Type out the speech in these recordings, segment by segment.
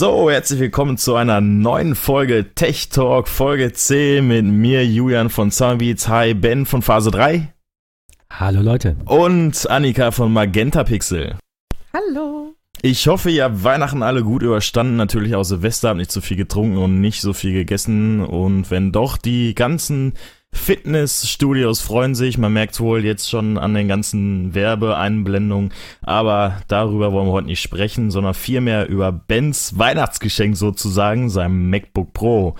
So, herzlich willkommen zu einer neuen Folge Tech Talk, Folge 10 mit mir, Julian von Summerbeats. Hi, Ben von Phase 3. Hallo Leute. Und Annika von Magenta Pixel. Hallo. Ich hoffe, ihr habt Weihnachten alle gut überstanden. Natürlich auch Silvester, habt nicht so viel getrunken und nicht so viel gegessen. Und wenn doch, die ganzen Fitnessstudios freuen sich. Man merkt wohl jetzt schon an den ganzen Werbeeinblendungen. Aber darüber wollen wir heute nicht sprechen, sondern vielmehr über Bens Weihnachtsgeschenk sozusagen, seinem MacBook Pro.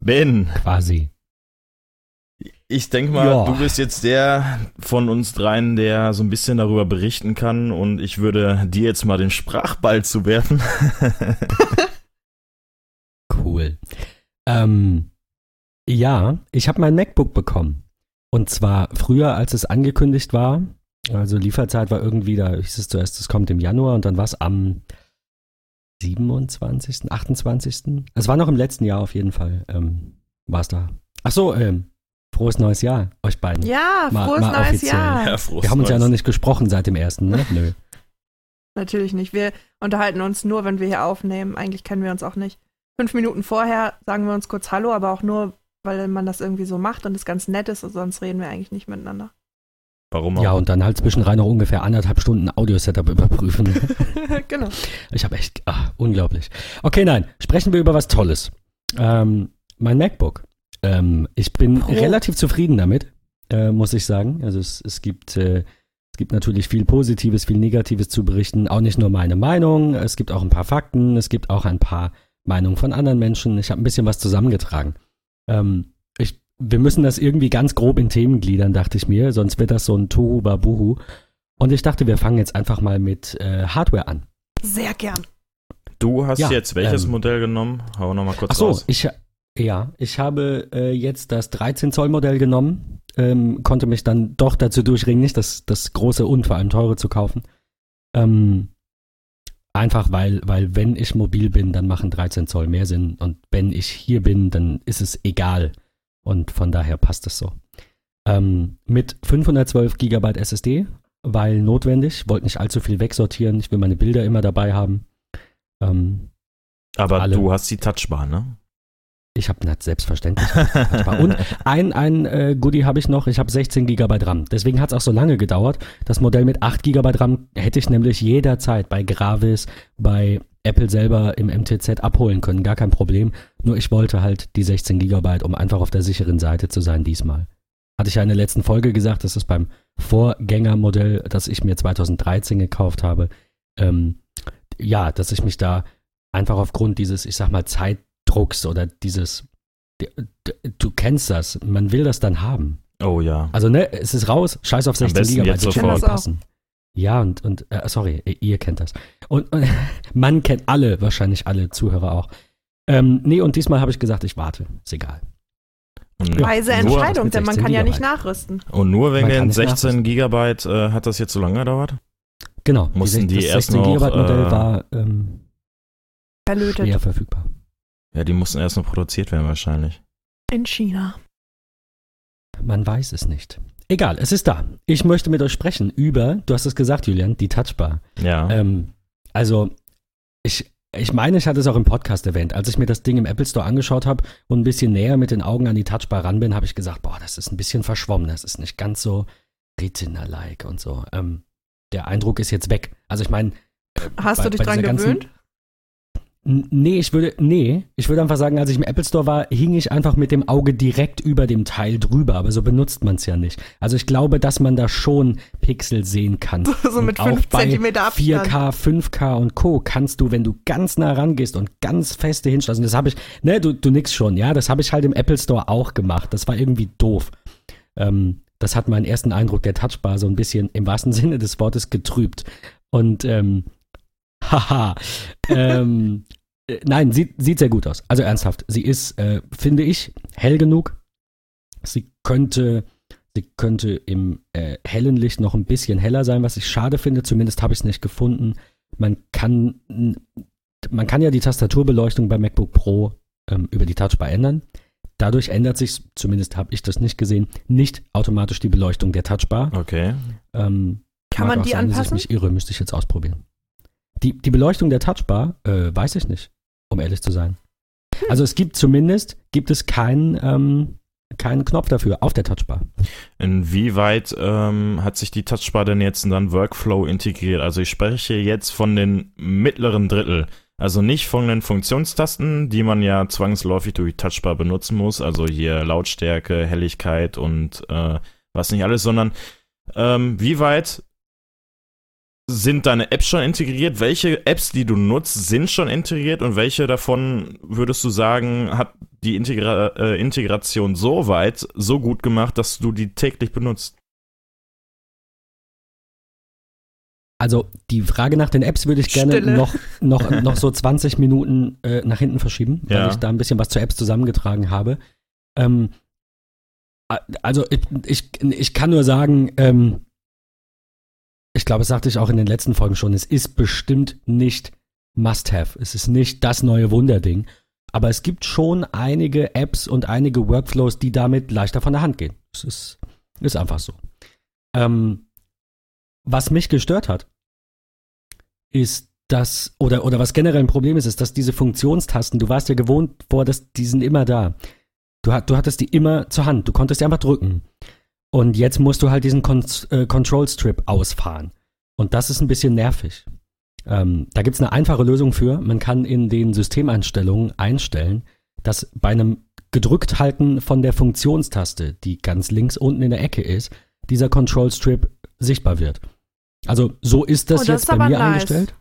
Ben. Quasi. Ich denke mal, ja. du bist jetzt der von uns dreien, der so ein bisschen darüber berichten kann. Und ich würde dir jetzt mal den Sprachball zuwerfen. cool. Ähm, ja, ich habe mein MacBook bekommen. Und zwar früher, als es angekündigt war. Also Lieferzeit war irgendwie, da hieß es zuerst, es kommt im Januar und dann war es am 27., 28. Es war noch im letzten Jahr auf jeden Fall. Ähm, war es da. Ach so, ähm, frohes neues Jahr, euch beiden. Ja, mal, frohes mal neues offiziell. Jahr. Ja, frohes Wir haben uns ja noch nicht gesprochen seit dem ersten, ne? Nö. Natürlich nicht. Wir unterhalten uns nur, wenn wir hier aufnehmen. Eigentlich kennen wir uns auch nicht. Fünf Minuten vorher sagen wir uns kurz Hallo, aber auch nur, weil man das irgendwie so macht und es ganz nett ist, sonst reden wir eigentlich nicht miteinander. Warum auch? Ja, und dann halt zwischenrein noch ungefähr anderthalb Stunden Audio-Setup überprüfen. genau. Ich habe echt, ach, unglaublich. Okay, nein, sprechen wir über was Tolles. Ähm, mein MacBook. Ähm, ich bin Pro. relativ zufrieden damit, äh, muss ich sagen. Also es, es gibt, äh, es gibt natürlich viel Positives, viel Negatives zu berichten. Auch nicht nur meine Meinung, es gibt auch ein paar Fakten, es gibt auch ein paar Meinungen von anderen Menschen. Ich habe ein bisschen was zusammengetragen. Ähm, ich, wir müssen das irgendwie ganz grob in Themen gliedern, dachte ich mir, sonst wird das so ein Tohu Babuhu. Und ich dachte, wir fangen jetzt einfach mal mit äh, Hardware an. Sehr gern. Du hast ja, jetzt welches ähm, Modell genommen? Hau noch mal kurz ach so, raus. Ich, ja, ich habe äh, jetzt das 13 Zoll Modell genommen, ähm, konnte mich dann doch dazu durchringen, nicht das, das große und vor allem teure zu kaufen. Ähm, Einfach weil, weil wenn ich mobil bin, dann machen 13 Zoll mehr Sinn. Und wenn ich hier bin, dann ist es egal. Und von daher passt es so. Ähm, mit 512 GB SSD, weil notwendig. Wollte nicht allzu viel wegsortieren. Ich will meine Bilder immer dabei haben. Ähm, Aber alle. du hast die Touchbar, ne? Ich habe nicht selbstverständlich. und ein, ein äh, Goodie habe ich noch. Ich habe 16 GB RAM. Deswegen hat es auch so lange gedauert. Das Modell mit 8 GB RAM hätte ich nämlich jederzeit bei Gravis, bei Apple selber im MTZ abholen können. Gar kein Problem. Nur ich wollte halt die 16 GB, um einfach auf der sicheren Seite zu sein diesmal. Hatte ich ja in der letzten Folge gesagt, das ist beim Vorgängermodell, das ich mir 2013 gekauft habe. Ähm, ja, dass ich mich da einfach aufgrund dieses, ich sag mal, Zeit Drucks oder dieses, du kennst das, man will das dann haben. Oh ja. Also ne, es ist raus, scheiß auf 16 Gigabyte, die können passen. Ja, und, und äh, sorry, ihr kennt das. Und, und man kennt alle, wahrscheinlich alle Zuhörer auch. Ähm, nee, und diesmal habe ich gesagt, ich warte. Ist egal. Und Weise Entscheidung, denn man kann Gigabyte. ja nicht nachrüsten. Und nur wegen den 16 Gigabyte äh, hat das jetzt so lange gedauert? Genau. Mussten die, die das 16 Gigabyte Modell äh, war ähm, schwer verfügbar. Ja, die mussten erst noch produziert werden wahrscheinlich. In China. Man weiß es nicht. Egal, es ist da. Ich möchte mit euch sprechen über, du hast es gesagt, Julian, die Touchbar. Ja. Ähm, also, ich, ich meine, ich hatte es auch im Podcast erwähnt. Als ich mir das Ding im Apple Store angeschaut habe und ein bisschen näher mit den Augen an die Touchbar ran bin, habe ich gesagt, boah, das ist ein bisschen verschwommen. Das ist nicht ganz so Retina-like und so. Ähm, der Eindruck ist jetzt weg. Also ich meine. Äh, Hast bei, du dich dran gewöhnt? Nee, ich würde, nee, ich würde einfach sagen, als ich im Apple Store war, hing ich einfach mit dem Auge direkt über dem Teil drüber, aber so benutzt man es ja nicht. Also ich glaube, dass man da schon Pixel sehen kann. So mit 5 cm Abstand. 4K, 5K und Co. kannst du, wenn du ganz nah rangehst und ganz feste hinstellst, das habe ich, ne, du, du nix schon, ja, das habe ich halt im Apple Store auch gemacht. Das war irgendwie doof. Ähm, das hat meinen ersten Eindruck der Touchbar so ein bisschen im wahrsten Sinne des Wortes getrübt. Und ähm, Haha. ähm, äh, nein, sieht, sieht sehr gut aus. Also ernsthaft. Sie ist, äh, finde ich, hell genug. Sie könnte, sie könnte im äh, hellen Licht noch ein bisschen heller sein, was ich schade finde. Zumindest habe ich es nicht gefunden. Man kann, man kann ja die Tastaturbeleuchtung bei MacBook Pro ähm, über die Touchbar ändern. Dadurch ändert sich, zumindest habe ich das nicht gesehen, nicht automatisch die Beleuchtung der Touchbar. Okay. Ähm, kann man die sein, anpassen? Dass ich mich irre, müsste ich jetzt ausprobieren. Die, die Beleuchtung der Touchbar, äh, weiß ich nicht. um ehrlich zu sein. Also es gibt zumindest, gibt es keinen, ähm, keinen Knopf dafür auf der Touchbar. Inwieweit ähm, hat sich die Touchbar denn jetzt in dann Workflow integriert? Also ich spreche jetzt von den mittleren Drittel. Also nicht von den Funktionstasten, die man ja zwangsläufig durch die Touchbar benutzen muss, also hier Lautstärke, Helligkeit und äh, was nicht alles, sondern ähm, wie weit sind deine Apps schon integriert? Welche Apps, die du nutzt, sind schon integriert und welche davon würdest du sagen, hat die Integra äh, Integration so weit, so gut gemacht, dass du die täglich benutzt? Also die Frage nach den Apps würde ich gerne noch, noch, noch so 20 Minuten äh, nach hinten verschieben, weil Ja. ich da ein bisschen was zu Apps zusammengetragen habe. Ähm, also ich, ich, ich kann nur sagen, ähm, ich glaube, das sagte ich auch in den letzten Folgen schon, es ist bestimmt nicht Must-Have. Es ist nicht das neue Wunderding. Aber es gibt schon einige Apps und einige Workflows, die damit leichter von der Hand gehen. Es ist, ist einfach so. Ähm, was mich gestört hat, ist das, oder, oder was generell ein Problem ist, ist, dass diese Funktionstasten, du warst ja gewohnt vor, dass die sind immer da. Du, du hattest die immer zur Hand, du konntest die einfach drücken. Und jetzt musst du halt diesen Con äh, Control Strip ausfahren. Und das ist ein bisschen nervig. Ähm, da gibt es eine einfache Lösung für. Man kann in den Systemeinstellungen einstellen, dass bei einem gedrückt halten von der Funktionstaste, die ganz links unten in der Ecke ist, dieser Control Strip sichtbar wird. Also so ist das Oh, das jetzt ist bei mir nice. eingestellt.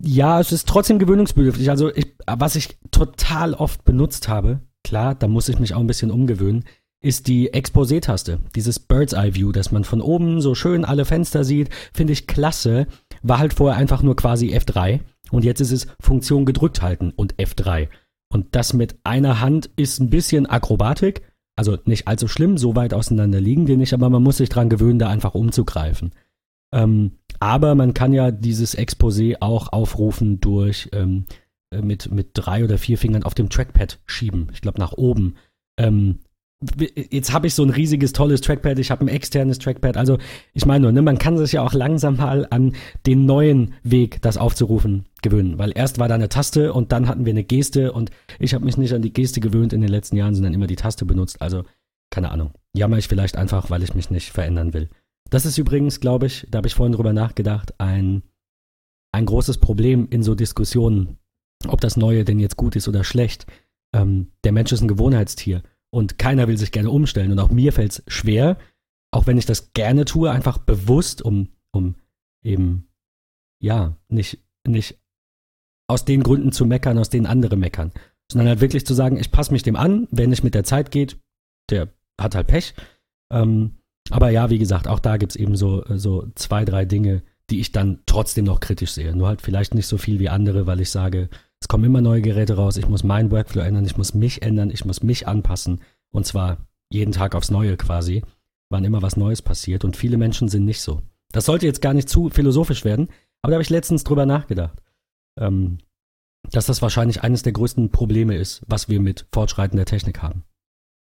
Ja, es ist trotzdem gewöhnungsbedürftig. Also ich, was ich total oft benutzt habe, klar, da muss ich mich auch ein bisschen umgewöhnen, ist die Exposé-Taste. Dieses Bird's Eye View, dass man von oben so schön alle Fenster sieht, finde ich klasse. War halt vorher einfach nur quasi F3 und jetzt ist es Funktion gedrückt halten und F3. Und das mit einer Hand ist ein bisschen Akrobatik. Also nicht allzu schlimm, so weit auseinander liegen die nicht, aber man muss sich dran gewöhnen, da einfach umzugreifen. Ähm, aber man kann ja dieses Exposé auch aufrufen durch ähm, äh, mit, mit drei oder vier Fingern auf dem Trackpad schieben. Ich glaube nach oben. Ähm, jetzt habe ich so ein riesiges, tolles Trackpad, ich habe ein externes Trackpad. Also ich meine nur, ne, man kann sich ja auch langsam mal an den neuen Weg, das aufzurufen, gewöhnen. Weil erst war da eine Taste und dann hatten wir eine Geste und ich habe mich nicht an die Geste gewöhnt in den letzten Jahren, sondern immer die Taste benutzt. Also keine Ahnung. Jammer ich vielleicht einfach, weil ich mich nicht verändern will. Das ist übrigens, glaube ich, da habe ich vorhin drüber nachgedacht, ein, ein großes Problem in so Diskussionen, ob das Neue denn jetzt gut ist oder schlecht. Ähm, der Mensch ist ein Gewohnheitstier und keiner will sich gerne umstellen. Und auch mir fällt es schwer, auch wenn ich das gerne tue, einfach bewusst, um, um eben, ja, nicht, nicht aus den Gründen zu meckern, aus denen andere meckern, sondern halt wirklich zu sagen, ich passe mich dem an, wenn nicht mit der Zeit geht, der hat halt Pech. Ähm, aber ja, wie gesagt, auch da gibt es eben so, so zwei, drei Dinge, die ich dann trotzdem noch kritisch sehe. Nur halt vielleicht nicht so viel wie andere, weil ich sage, es kommen immer neue Geräte raus, ich muss meinen Workflow ändern, ich muss mich ändern, ich muss mich anpassen. Und zwar jeden Tag aufs Neue quasi, wann immer was Neues passiert. Und viele Menschen sind nicht so. Das sollte jetzt gar nicht zu philosophisch werden, aber da habe ich letztens drüber nachgedacht. Ähm, dass das wahrscheinlich eines der größten Probleme ist, was wir mit fortschreitender Technik haben.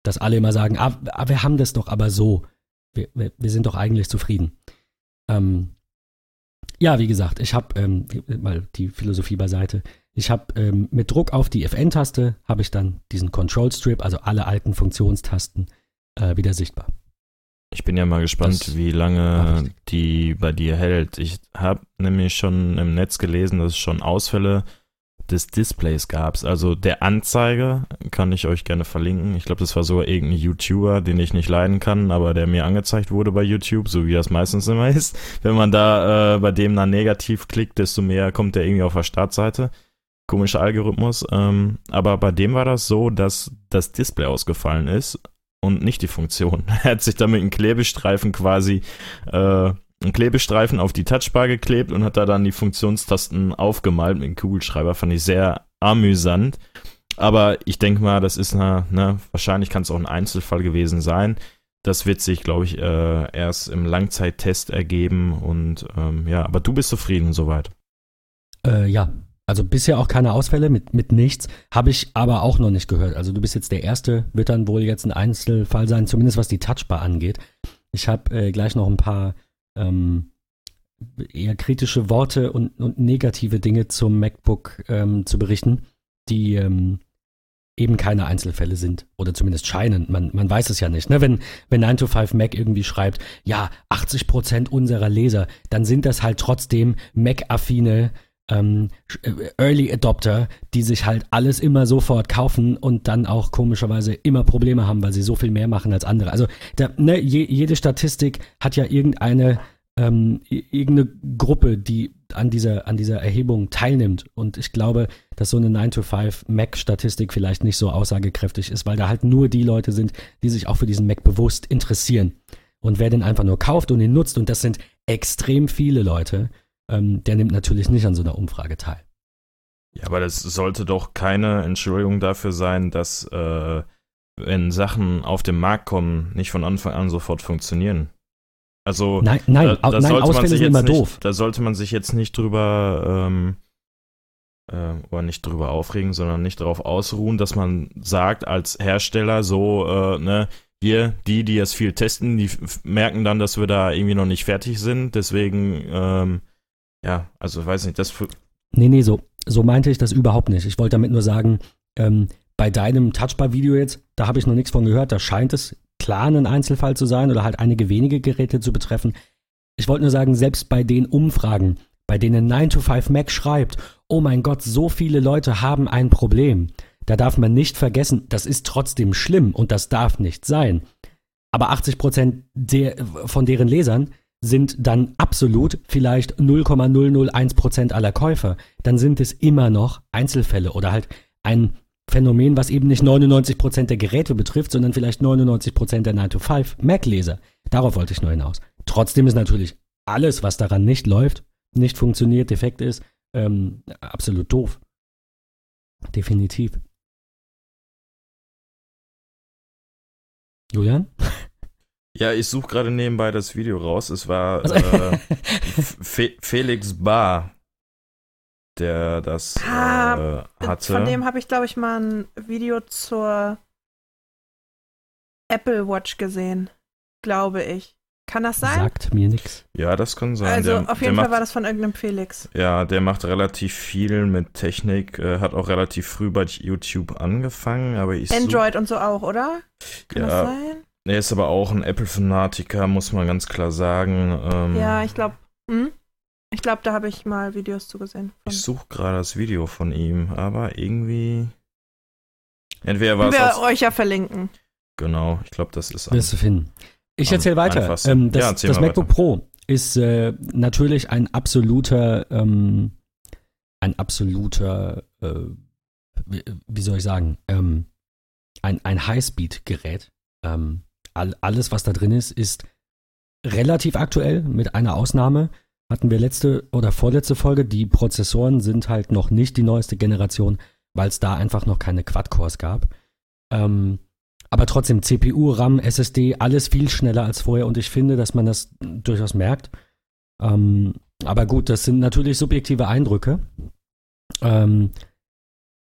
Dass alle immer sagen, ah, ah, wir haben das doch aber so. Wir, wir, wir sind doch eigentlich zufrieden. Ähm, ja, wie gesagt, ich habe ähm, mal die Philosophie beiseite. Ich habe ähm, mit Druck auf die FN-Taste habe ich dann diesen Control Strip, also alle alten Funktionstasten, äh, wieder sichtbar. Ich bin ja mal gespannt, Das wie lange die bei dir hält. Ich habe nämlich schon im Netz gelesen, dass es schon Ausfälle des Displays gab. Also der Anzeiger kann ich euch gerne verlinken. Ich glaube, das war sogar irgendein YouTuber, den ich nicht leiden kann, aber der mir angezeigt wurde bei YouTube, so wie das meistens immer ist. Wenn man da äh, bei dem dann negativ klickt, desto mehr kommt der irgendwie auf der Startseite. Komischer Algorithmus. Ähm, aber bei dem war das so, dass das Display ausgefallen ist und nicht die Funktion. Er hat sich da mit einem Klebestreifen quasi äh, einen Klebestreifen auf die Touchbar geklebt und hat da dann die Funktionstasten aufgemalt mit dem Kugelschreiber. Fand ich sehr amüsant. Aber ich denke mal, das ist eine, ne, wahrscheinlich kann es auch ein Einzelfall gewesen sein. Das wird sich, glaube ich, äh, erst im Langzeittest ergeben. Und ähm, ja, aber du bist zufrieden soweit. Äh, ja, also bisher auch keine Ausfälle mit, mit nichts. Habe ich aber auch noch nicht gehört. Also du bist jetzt der Erste, wird dann wohl jetzt ein Einzelfall sein, zumindest was die Touchbar angeht. Ich habe äh, gleich noch ein paar ähm, eher kritische Worte und, und negative Dinge zum MacBook ähm, zu berichten. die ähm, eben keine Einzelfälle sind. Oder zumindest scheinen. Man, man weiß es ja nicht. Ne? Wenn, wenn 9to5Mac irgendwie schreibt, ja, 80% unserer Leser, dann sind das halt trotzdem Mac-affine ähm, äh, Early Adopter, die sich halt alles immer sofort kaufen und dann auch komischerweise immer Probleme haben, weil sie so viel mehr machen als andere. Also da, ne, je, jede Statistik hat ja irgendeine ähm, irgendeine Gruppe, die an dieser, an dieser Erhebung teilnimmt. Und ich glaube, dass so eine 9-to-5 Mac-Statistik vielleicht nicht so aussagekräftig ist, weil da halt nur die Leute sind, die sich auch für diesen Mac bewusst interessieren. Und wer den einfach nur kauft und ihn nutzt, und das sind extrem viele Leute, ähm, der nimmt natürlich nicht an so einer Umfrage teil. Ja, aber das sollte doch keine Entschuldigung dafür sein, dass äh, wenn Sachen auf den Markt kommen, nicht von Anfang an sofort funktionieren. Also nein, nein, da, da nein Ausfälle sind immer nicht, doof. Da sollte man sich jetzt nicht drüber ähm, äh, oder nicht drüber aufregen, sondern nicht darauf ausruhen, dass man sagt als Hersteller so, äh, ne, wir, die, die es viel testen, die merken dann, dass wir da irgendwie noch nicht fertig sind. Deswegen ähm, ja, also weiß nicht, das. Nee, nee, so, so meinte ich das überhaupt nicht. Ich wollte damit nur sagen, ähm, bei deinem Touchbar-Video jetzt, da habe ich noch nichts von gehört, da scheint es klar ein Einzelfall zu sein oder halt einige wenige Geräte zu betreffen. Ich wollte nur sagen, selbst bei den Umfragen, bei denen 9to5Mac schreibt, oh mein Gott, so viele Leute haben ein Problem, da darf man nicht vergessen, das ist trotzdem schlimm und das darf nicht sein. Aber 80% der, von deren Lesern sind dann absolut vielleicht 0,001% aller Käufer, dann sind es immer noch Einzelfälle oder halt ein Phänomen, was eben nicht 99% der Geräte betrifft, sondern vielleicht 99% der 9-to-5 Mac-Leser. Darauf wollte ich nur hinaus. Trotzdem ist natürlich alles, was daran nicht läuft, nicht funktioniert, defekt ist, ähm, absolut doof. Definitiv. Julian? Ja, ich suche gerade nebenbei das Video raus. Es war also äh, Fe Felix Bar, der das ah, äh, hatte. Von dem habe ich, glaube ich, mal ein Video zur Apple Watch gesehen. Glaube ich. Kann das sein? Sagt mir nichts. Ja, das kann sein. Also der, auf jeden Fall macht, war das von irgendeinem Felix. Ja, der macht relativ viel mit Technik, äh, hat auch relativ früh bei YouTube angefangen, aber ich Android und so auch, oder? Kann ja, das sein? Er ist aber auch ein Apple-Fanatiker, muss man ganz klar sagen. Ähm, ja, ich glaube, hm? ich glaube, da habe ich mal Videos zugesehen. Ich suche gerade das Video von ihm, aber irgendwie. Entweder war es. Wir euch ja verlinken. Genau, ich glaube, das ist. Wirst du finden. Ich erzähle weiter. Ähm, das, ja, das MacBook weiter. Pro ist äh, natürlich ein absoluter, ähm, ein absoluter, äh, wie, wie, soll ich sagen, ähm, ein, ein Highspeed-Gerät. Ähm, all, alles, was da drin ist, ist relativ aktuell, mit einer Ausnahme. Hatten wir letzte oder vorletzte Folge. Die Prozessoren sind halt noch nicht die neueste Generation, weil es da einfach noch keine Quad-Cores gab. Ähm, aber trotzdem CPU, RAM, SSD, alles viel schneller als vorher und ich finde, dass man das durchaus merkt. Ähm, aber gut, das sind natürlich subjektive Eindrücke. Ähm,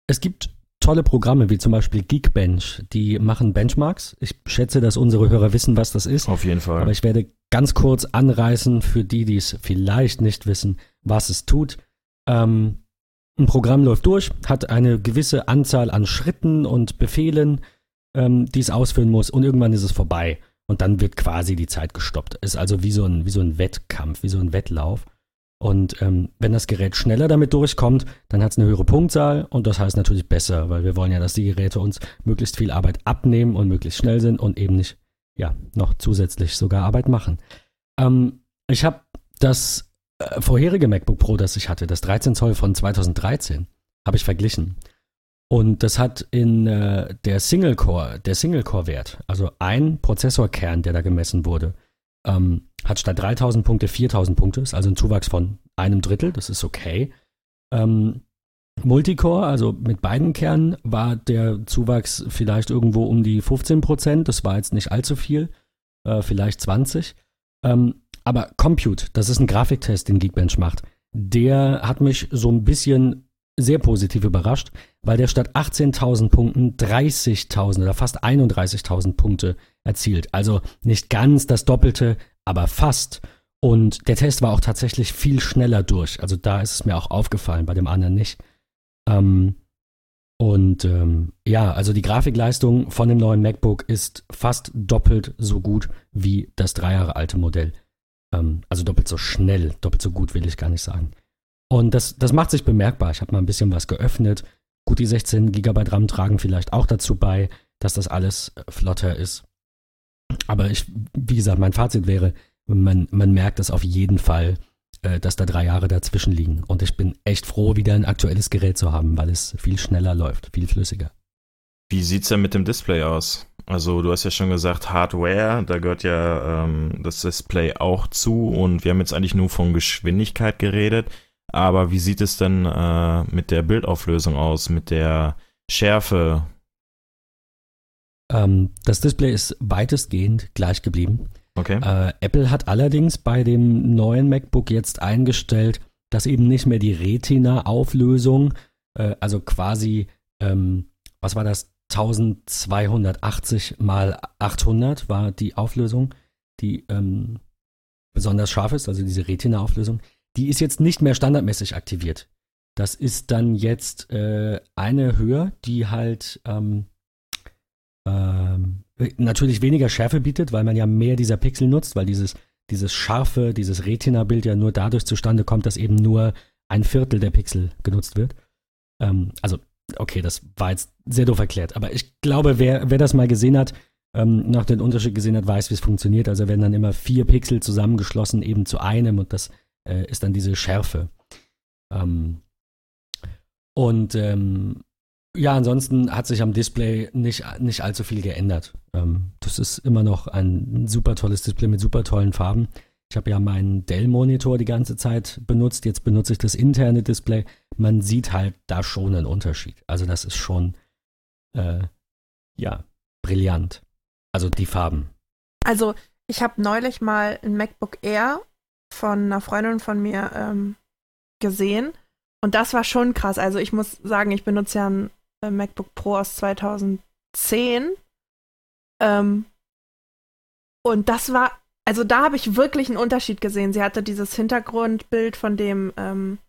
es gibt tolle Programme, wie zum Beispiel Geekbench, die machen Benchmarks. Ich schätze, dass unsere Hörer wissen, was das ist. Auf jeden Fall. Aber ich werde ganz kurz anreißen für die, die es vielleicht nicht wissen, was es tut. Ähm, ein Programm läuft durch, hat eine gewisse Anzahl an Schritten und Befehlen, ähm, die es ausführen muss, und irgendwann ist es vorbei. Und dann wird quasi die Zeit gestoppt. Ist also wie so ein, wie so ein Wettkampf, wie so ein Wettlauf. Und ähm, wenn das Gerät schneller damit durchkommt, dann hat es eine höhere Punktzahl und das heißt natürlich besser, weil wir wollen ja, dass die Geräte uns möglichst viel Arbeit abnehmen und möglichst schnell sind und eben nicht, ja, noch zusätzlich sogar Arbeit machen. Ähm, ich habe das äh, vorherige MacBook Pro, das ich hatte, das 13 Zoll von 2013, habe ich verglichen. Und das hat in äh, der Single-Core, der Single-Core-Wert, also ein Prozessorkern, der da gemessen wurde, ähm, hat statt 3000 Punkte 4000 Punkte, ist also ein Zuwachs von einem Drittel, das ist okay. Ähm, Multicore, also mit beiden Kernen, war der Zuwachs vielleicht irgendwo um die 15 Prozent, das war jetzt nicht allzu viel, äh, vielleicht 20. Ähm, aber Compute, das ist ein Grafiktest, den Geekbench macht, der hat mich so ein bisschen sehr positiv überrascht, weil der statt 18.000 Punkten 30.000 oder fast 31.000 Punkte erzielt. Also nicht ganz das Doppelte, aber fast. Und der Test war auch tatsächlich viel schneller durch. Also da ist es mir auch aufgefallen, bei dem anderen nicht. Ähm, Und ähm, ja, also die Grafikleistung von dem neuen MacBook ist fast doppelt so gut wie das drei Jahre alte Modell. Ähm, also doppelt so schnell, doppelt so gut will ich gar nicht sagen. Und das, das macht sich bemerkbar. Ich habe mal ein bisschen was geöffnet. Gut, die 16 GB RAM tragen vielleicht auch dazu bei, dass das alles flotter ist. Aber ich, wie gesagt, mein Fazit wäre, man, man merkt es auf jeden Fall, äh, dass da drei Jahre dazwischen liegen. Und ich bin echt froh, wieder ein aktuelles Gerät zu haben, weil es viel schneller läuft, viel flüssiger. Wie sieht's denn mit dem Display aus? Also du hast ja schon gesagt, Hardware, da gehört ja ähm, das Display auch zu und wir haben jetzt eigentlich nur von Geschwindigkeit geredet. Aber wie sieht es denn äh, mit der Bildauflösung aus, mit der Schärfe? Ähm, das Display ist weitestgehend gleich geblieben. Okay. Äh, Apple hat allerdings bei dem neuen MacBook jetzt eingestellt, dass eben nicht mehr die Retina-Auflösung, äh, also quasi, ähm, was war das, 1280 mal 800 war die Auflösung, die ähm, besonders scharf ist, also diese Retina-Auflösung. Die ist jetzt nicht mehr standardmäßig aktiviert. Das ist dann jetzt äh, eine höher, die halt ähm, ähm, natürlich weniger Schärfe bietet, weil man ja mehr dieser Pixel nutzt, weil dieses, dieses scharfe, dieses Retina-Bild ja nur dadurch zustande kommt, dass eben nur ein Viertel der Pixel genutzt wird. Ähm, also, okay, das war jetzt sehr doof erklärt, aber ich glaube, wer, wer das mal gesehen hat, ähm, noch den Unterschied gesehen hat, weiß, wie es funktioniert. Also werden dann immer vier Pixel zusammengeschlossen eben zu einem und das äh, ist dann diese Schärfe. Ähm, und ähm, ja, ansonsten hat sich am Display nicht, nicht allzu viel geändert. Ähm, das ist immer noch ein super tolles Display mit super tollen Farben. Ich habe ja meinen Dell-Monitor die ganze Zeit benutzt. Jetzt benutze ich das interne Display. Man sieht halt da schon einen Unterschied. Also das ist schon, äh, ja, brillant. Also die Farben. Also ich habe neulich mal ein MacBook Air von einer Freundin von mir ähm, gesehen. Und das war schon krass. Also ich muss sagen, ich benutze ja ein äh, MacBook Pro aus 2010. Ähm, und das war, also da habe ich wirklich einen Unterschied gesehen. Sie hatte dieses Hintergrundbild von dem, ähm,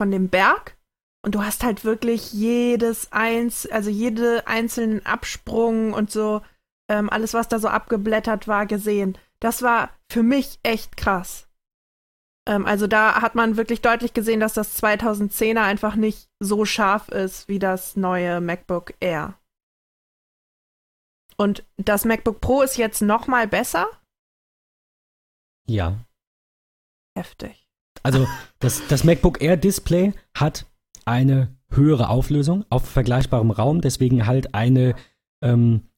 von dem Berg. Und du hast halt wirklich jedes eins, also jede einzelnen Absprung und so, ähm, alles, was da so abgeblättert war, gesehen. Das war für mich echt krass. Ähm, also da hat man wirklich deutlich gesehen, dass das 2010er einfach nicht so scharf ist wie das neue MacBook Air. Und das MacBook Pro ist jetzt noch mal besser? Ja. Heftig. Also das, das MacBook Air Display hat eine höhere Auflösung auf vergleichbarem Raum, deswegen halt eine ähm,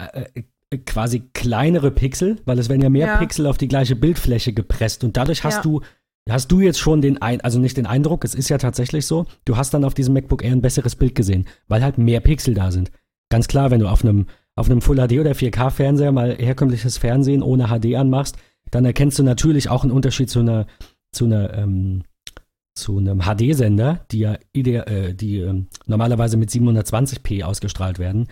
äh, äh, quasi kleinere Pixel, weil es werden ja mehr ja. Pixel auf die gleiche Bildfläche gepresst und dadurch hast ja. du hast du jetzt schon den ein also nicht den Eindruck, es ist ja tatsächlich so, du hast dann auf diesem MacBook Air ein besseres Bild gesehen, weil halt mehr Pixel da sind. Ganz klar, wenn du auf einem auf einem Full HD oder 4K Fernseher mal herkömmliches Fernsehen ohne HD anmachst, dann erkennst du natürlich auch einen Unterschied zu einer zu einer ähm, zu einem HD-Sender, die ja äh, die äh, normalerweise mit 720p ausgestrahlt werden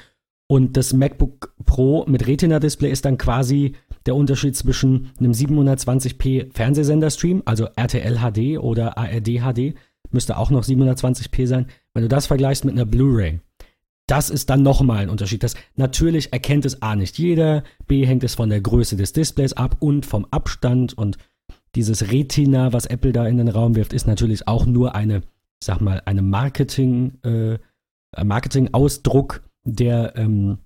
und das MacBook Pro mit Retina-Display ist dann quasi der Unterschied zwischen einem 720p Fernsehsender-Stream, also RTL HD oder ARD HD, müsste auch noch 720p sein. Wenn du das vergleichst mit einer Blu-ray, das ist dann nochmal ein Unterschied. Das natürlich erkennt es A nicht jeder, B hängt es von der Größe des Displays ab und vom Abstand und dieses Retina, was Apple da in den Raum wirft, ist natürlich auch nur eine, sag mal, eine Marketing, äh, Marketing-Ausdruck der ähm,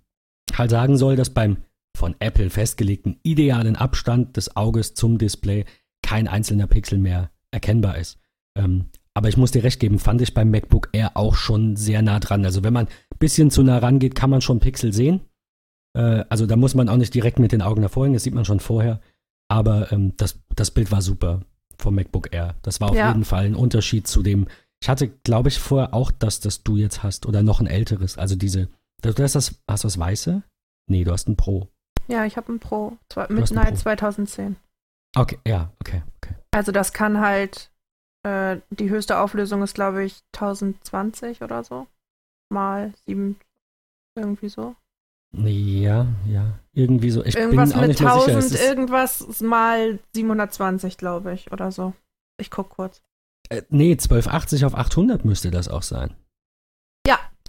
halt sagen soll, dass beim von Apple festgelegten idealen Abstand des Auges zum Display kein einzelner Pixel mehr erkennbar ist. Ähm, aber ich muss dir recht geben, fand ich beim MacBook Air auch schon sehr nah dran. Also wenn man ein bisschen zu nah rangeht, kann man schon Pixel sehen. Äh, also da muss man auch nicht direkt mit den Augen davor hängen, das sieht man schon vorher. Aber ähm, das, das Bild war super vom MacBook Air. Das war auf ja. jeden Fall ein Unterschied zu dem. Ich hatte, glaube ich, vorher auch das, das du jetzt hast oder noch ein älteres. Also diese Du hast das, hast du das Weiße? Nee, du hast ein Pro. Ja, ich habe ein Pro. Zwei, Midnight 2010. Okay, ja, okay, okay. Also das kann halt, äh, die höchste Auflösung ist, glaube ich, 1020 oder so. Mal 7, irgendwie so. Ja, ja, irgendwie so. Ich irgendwas bin auch mit nicht 1000, sicher. irgendwas mal 720, glaube ich, oder so. Ich guck kurz. Äh, nee, 1280 auf 800 müsste das auch sein.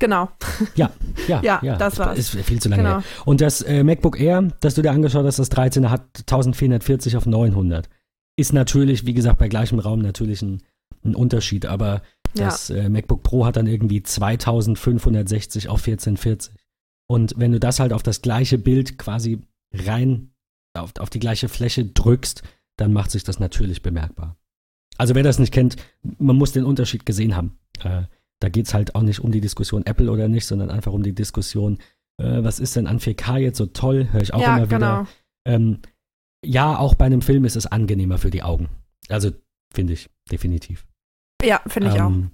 Genau. Ja, ja, Ja, ja. das war's. Ist viel zu lange Genau. her. Und das äh, MacBook Air, das du dir angeschaut hast, das 13er hat 1440 auf 900. Ist natürlich, wie gesagt, bei gleichem Raum natürlich ein, ein Unterschied, aber Ja. das äh, MacBook Pro hat dann irgendwie 2560 auf 1440. Und wenn du das halt auf das gleiche Bild quasi rein, auf, auf die gleiche Fläche drückst, dann macht sich das natürlich bemerkbar. Also wer das nicht kennt, man muss den Unterschied gesehen haben. Äh, da geht es halt auch nicht um die Diskussion Apple oder nicht, sondern einfach um die Diskussion, äh, was ist denn an 4K jetzt so toll, höre ich auch ja, immer wieder. genau. Ähm, ja, auch bei einem Film ist es angenehmer für die Augen. Also finde ich, definitiv. Ja, finde ich auch. Ähm,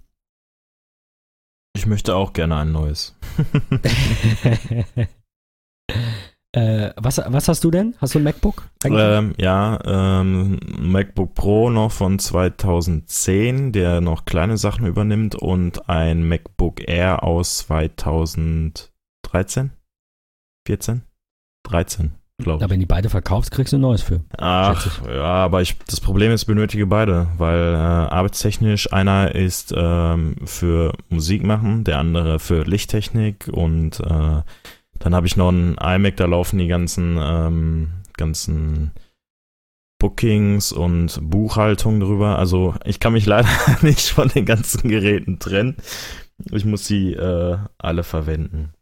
Ich möchte auch gerne ein neues. äh, was, was hast du denn? Hast du ein MacBook? Ähm, ja, ähm, MacBook Pro noch von 2010, der noch kleine Sachen übernimmt und ein MacBook Air aus 2013? 14? 13, glaube Ja, ich. wenn die beide verkaufst, kriegst du ein neues für. Ach, ja, aber ich, das Problem ist, ich benötige beide, weil äh, arbeitstechnisch einer ist ähm, für Musik machen, der andere für Lichttechnik und äh, dann habe ich noch einen iMac, da laufen die ganzen, ähm, ganzen Bookings und Buchhaltung drüber. Also ich kann mich leider nicht von den ganzen Geräten trennen. Ich muss sie äh, alle verwenden.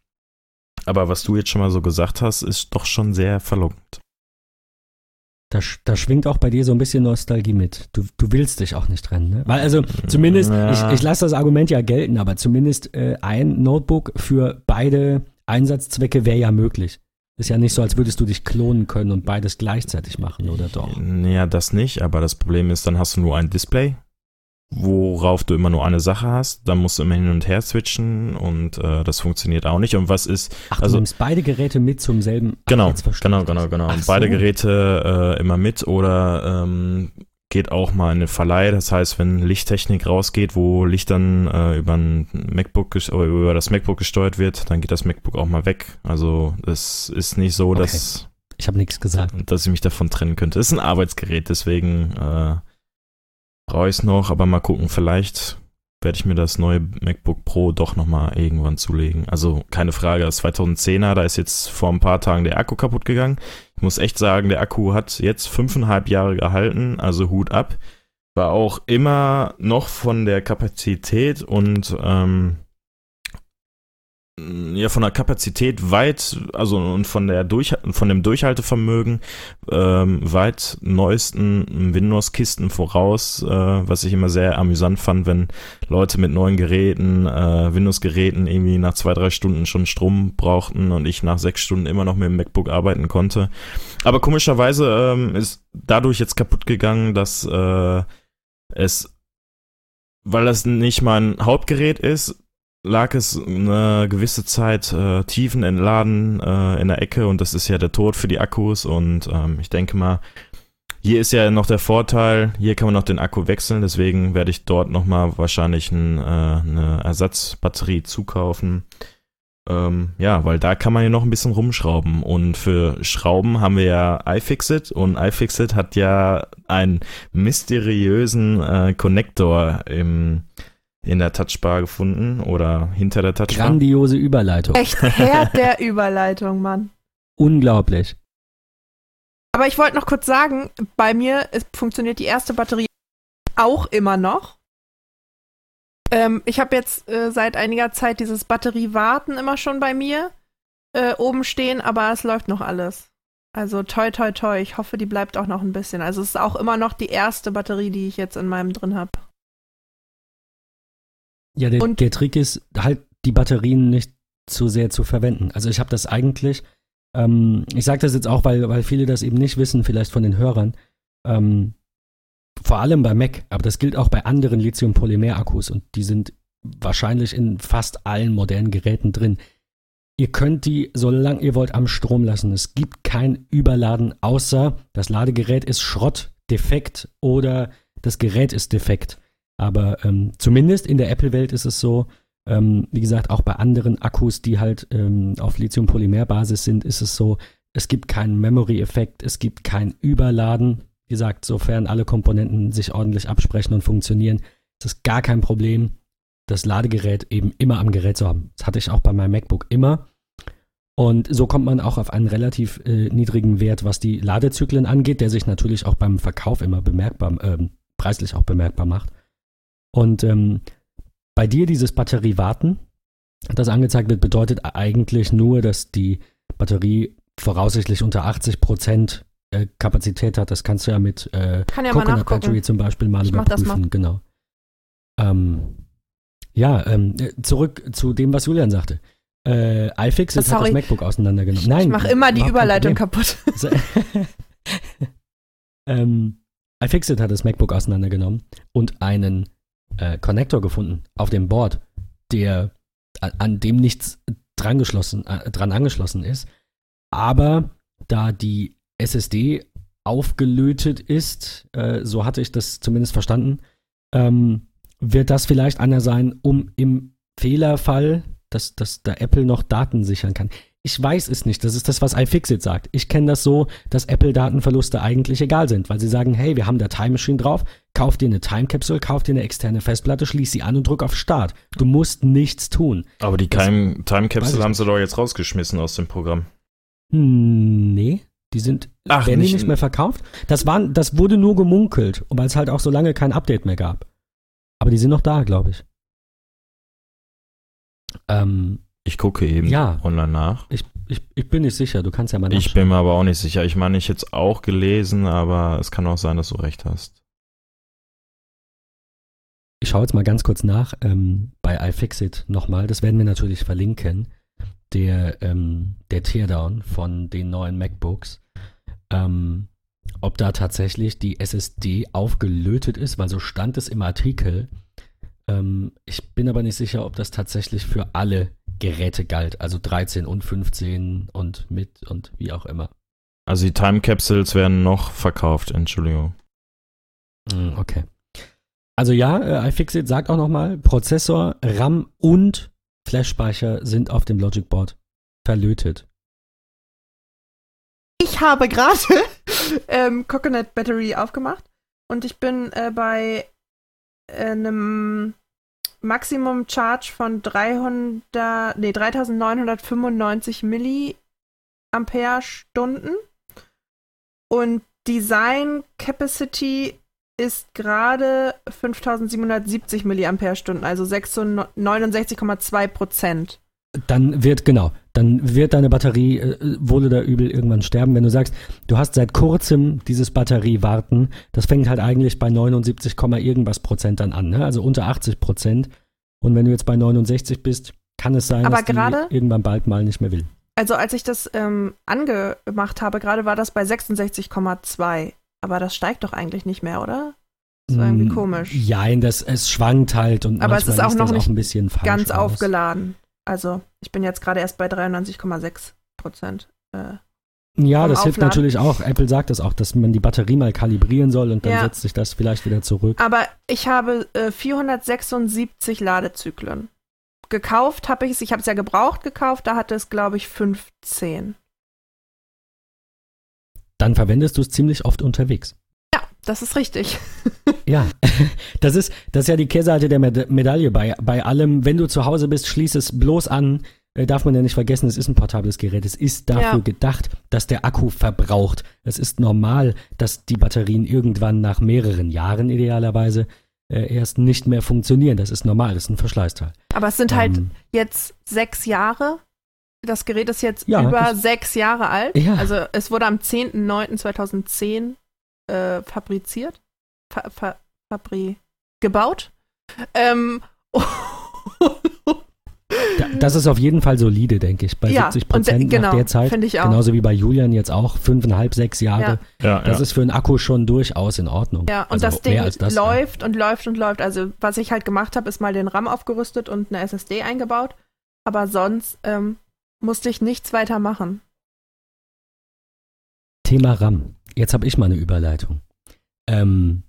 Aber was du jetzt schon mal so gesagt hast, ist doch schon sehr verlockend. Da, da schwingt auch bei dir so ein bisschen Nostalgie mit. Du, du willst dich auch nicht trennen, ne? Weil also zumindest, Ja. ich, ich lasse das Argument ja gelten, aber zumindest äh, ein Notebook für beide Einsatzzwecke wäre ja möglich. Ist ja nicht so, als würdest du dich klonen können und beides gleichzeitig machen, oder doch? Ja, das nicht, aber das Problem ist, dann hast du nur ein Display, worauf du immer nur eine Sache hast. Dann musst du immer hin und her switchen und äh, das funktioniert auch nicht. Und was ist, Ach, Also- du nimmst beide Geräte mit zum selben. Ach, genau, verstehe genau, genau, genau. Ach beide so. Geräte äh, immer mit oder ähm, geht auch mal in eine Verleih. Das heißt, wenn Lichttechnik rausgeht, wo Licht dann äh, über ein MacBook oder über das MacBook gesteuert wird, dann geht das MacBook auch mal weg. Also es ist nicht so, Okay. dass Ich habe nichts gesagt. dass ich mich davon trennen könnte. Es ist ein Arbeitsgerät, deswegen äh, brauche ich es noch, aber mal gucken, vielleicht werde ich mir das neue MacBook Pro doch nochmal irgendwann zulegen. Also keine Frage, das 2010er, da ist jetzt vor ein paar Tagen der Akku kaputt gegangen. Ich muss echt sagen, der Akku hat jetzt fünfeinhalb Jahre gehalten, also Hut ab. War auch immer noch von der Kapazität und ähm, ja, von der Kapazität weit, also und von der Durch von dem Durchhaltevermögen ähm, weit neuesten Windows-Kisten voraus, äh, was ich immer sehr amüsant fand, wenn Leute mit neuen Geräten, äh, Windows-Geräten irgendwie nach zwei, drei Stunden schon Strom brauchten und ich nach sechs Stunden immer noch mit dem MacBook arbeiten konnte. Aber komischerweise ähm, ist dadurch jetzt kaputt gegangen, dass äh, es, weil das nicht mein Hauptgerät ist, lag es eine gewisse Zeit äh, tiefen entladen äh, in der Ecke und das ist ja der Tod für die Akkus und ähm, ich denke mal, hier ist ja noch der Vorteil, hier kann man noch den Akku wechseln, deswegen werde ich dort nochmal wahrscheinlich ein, äh, eine Ersatzbatterie zukaufen. Ähm, ja, weil da kann man ja noch ein bisschen rumschrauben und für Schrauben haben wir ja iFixit und iFixit hat ja einen mysteriösen äh, Connector im in der Touchbar gefunden oder hinter der Touchbar. Grandiose Überleitung. Echt Herr der Überleitung, Mann. Unglaublich. Aber ich wollte noch kurz sagen, bei mir ist, funktioniert die erste Batterie auch immer noch. Ähm, ich habe jetzt äh, seit einiger Zeit dieses Batteriewarten immer schon bei mir äh, oben stehen, aber es läuft noch alles. Also toi toi toi, ich hoffe, die bleibt auch noch ein bisschen. Also es ist auch immer noch die erste Batterie, die ich jetzt in meinem drin habe. Ja, der, Und- der Trick ist halt, die Batterien nicht zu sehr zu verwenden. Also ich habe das eigentlich, ähm, ich sage das jetzt auch, weil, weil viele das eben nicht wissen, vielleicht von den Hörern, ähm, vor allem bei Mac, aber das gilt auch bei anderen Lithium-Polymer-Akkus und die sind wahrscheinlich in fast allen modernen Geräten drin. Ihr könnt die, solange ihr wollt, am Strom lassen. Es gibt kein Überladen, außer das Ladegerät ist Schrott, defekt oder das Gerät ist defekt. Aber ähm, zumindest in der Apple-Welt ist es so, ähm, wie gesagt, auch bei anderen Akkus, die halt ähm, auf Lithium-Polymer-Basis sind, ist es so, es gibt keinen Memory-Effekt, es gibt kein Überladen. Wie gesagt, sofern alle Komponenten sich ordentlich absprechen und funktionieren, ist es gar kein Problem. das Ladegerät eben immer am Gerät zu haben. Das hatte ich auch bei meinem MacBook immer. Und so kommt man auch auf einen relativ äh, niedrigen Wert, was die Ladezyklen angeht, der sich natürlich auch beim Verkauf immer bemerkbar, ähm, preislich auch bemerkbar macht. Und ähm, bei dir dieses Batteriewarten, das angezeigt wird, bedeutet eigentlich nur, dass die Batterie voraussichtlich unter 80 Prozent äh, Kapazität hat. Das kannst du ja mit äh, Kann ja Coconut. Battery zum Beispiel mal Ich mach überprüfen. mal. Genau. Ähm, ja, ähm, äh, zurück zu dem, was Julian sagte. Äh, iFixit hat Sorry. das MacBook auseinandergenommen. Nein, ich mache immer die Überleitung kaputt. Ähm, iFixit hat das MacBook auseinandergenommen und einen äh, Connector gefunden auf dem Board, der an, dem nichts dran, geschlossen, äh, dran angeschlossen ist. Aber da die SSD aufgelötet ist, äh, so hatte ich das zumindest verstanden, ähm, wird das vielleicht einer sein, um im Fehlerfall, dass, dass der Apple noch Daten sichern kann. Ich weiß es nicht. Das ist das, was iFixit sagt. Ich kenne das so, dass Apple-Datenverluste eigentlich egal sind, weil sie sagen, hey, wir haben da Time Machine drauf, kauf dir eine Time Capsule, kauf dir eine externe Festplatte, schließ sie an und drück auf Start. Du musst nichts tun. Aber die Time, Time Capsule ich haben sie doch jetzt rausgeschmissen aus dem Programm. Hm, Nee, die sind, Ach, werden nicht die nicht mehr verkauft? Das, waren, das wurde nur gemunkelt, weil es halt auch so lange kein Update mehr gab. Aber die sind noch da, glaube ich. Ähm, Ich gucke eben Ja. online nach. ich, ich, ich bin nicht sicher, du kannst ja mal Ich nachschauen. bin mir aber auch nicht sicher. Ich meine, ich jetzt auch gelesen, aber es kann auch sein, dass du recht hast. Ich schaue jetzt mal ganz kurz nach ähm, bei iFixit nochmal. Das werden wir natürlich verlinken. Der, ähm, der Teardown von den neuen MacBooks. Ähm, ob da tatsächlich die SSD aufgelötet ist, weil so stand es im Artikel. Ähm, ich bin aber nicht sicher, ob das tatsächlich für alle Geräte galt. Also 13 und 15 und mit und wie auch immer. Also die Time Capsules werden noch verkauft, Entschuldigung. Mm, Okay. Also ja, äh, iFixit sagt auch nochmal, Prozessor, RAM und Flash-Speicher sind auf dem Logic Board verlötet. Ich habe gerade ähm, Coconut Battery aufgemacht und ich bin äh, bei äh, einem Maximum Charge von 300, nee, 3995 Milliampere Stunden und Design Capacity ist gerade 5770 Milliampere Stunden, also 69,2 Prozent. Dann wird, genau, dann wird deine Batterie äh, wohl oder übel irgendwann sterben. Wenn du sagst, du hast seit kurzem dieses Batteriewarten, das fängt halt eigentlich bei 79, Komma irgendwas Prozent dann an, ne? also unter 80 Prozent. Und wenn du jetzt bei 69 bist, kann es sein, Aber dass die gerade- irgendwann bald mal nicht mehr will. Also als ich das ähm, angemacht habe, gerade war das bei 66,2. Aber das steigt doch eigentlich nicht mehr, oder? Das war irgendwie Mm, komisch. Jein, das, es schwankt halt und Aber es ist auch liest noch nicht auch ein bisschen Ganz aus. aufgeladen. Also ich bin jetzt gerade erst bei 93,6 Prozent. Äh, Ja, das hilft natürlich auch. Apple sagt das auch, dass man die Batterie mal kalibrieren soll und dann Ja. setzt sich das vielleicht wieder zurück. aber ich habe äh, 476 Ladezyklen. Gekauft habe ich es, ich habe es ja gebraucht gekauft, da hatte es, glaube ich, 15. Dann verwendest du es ziemlich oft unterwegs. Ja, das ist richtig. Ja, das ist, das ist ja die Kehrseite der Meda- Medaille bei, bei allem. Wenn du zu Hause bist, schließ es bloß an. Äh, darf man ja nicht vergessen, es ist ein portables Gerät. Es ist dafür Ja. gedacht, dass der Akku verbraucht. Es ist normal, dass die Batterien irgendwann nach mehreren Jahren idealerweise äh, erst nicht mehr funktionieren. Das ist normal, das ist ein Verschleißteil. Aber es sind halt Ähm, jetzt sechs Jahre. Das Gerät ist jetzt Ja, über das- sechs Jahre alt. Ja. Also es wurde am 10.09.2010 äh, fabriziert. Fa fa fabri gebaut. Ähm, da, das ist auf jeden Fall solide, denke ich. Bei ja, 70 und, Prozent äh, genau, nach der Zeit. finde ich auch. Genauso wie bei Julian jetzt auch. Fünfeinhalb, sechs Jahre. Ja, Das ja. ist für einen Akku schon durchaus in Ordnung. Ja, und Also das Ding das, ja. läuft und läuft und läuft. Also, was ich halt gemacht habe, ist mal den RAM aufgerüstet und eine SSD eingebaut. Aber sonst ähm, musste ich nichts weiter machen. Thema RAM. Jetzt habe ich mal eine Überleitung. Ähm,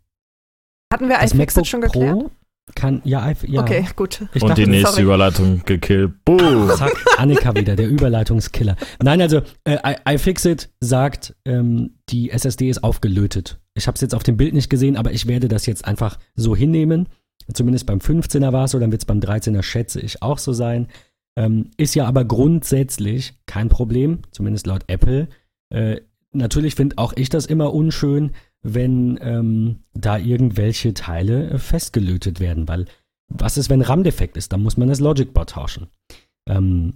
Hatten wir iFixit schon geklärt? Pro kann, ja, I- ja. Okay, gut. Ich Und dachte, die nächste sorry. Überleitung gekillt. Buh. Zack, Annika wieder, der Überleitungskiller. Nein, also äh, I- iFixit sagt, ähm, die SSD ist aufgelötet. Ich habe es jetzt auf dem Bild nicht gesehen, aber ich werde das jetzt einfach so hinnehmen. Zumindest beim 15er war es so, dann wird es beim 13er, schätze ich, auch so sein. Ähm, ist ja aber grundsätzlich kein Problem, zumindest laut Apple. Äh, natürlich finde auch ich das immer unschön, wenn ähm, da irgendwelche Teile äh, festgelötet werden, weil was ist, wenn RAM-Defekt ist? Dann muss man das Logic-Board tauschen. Ähm,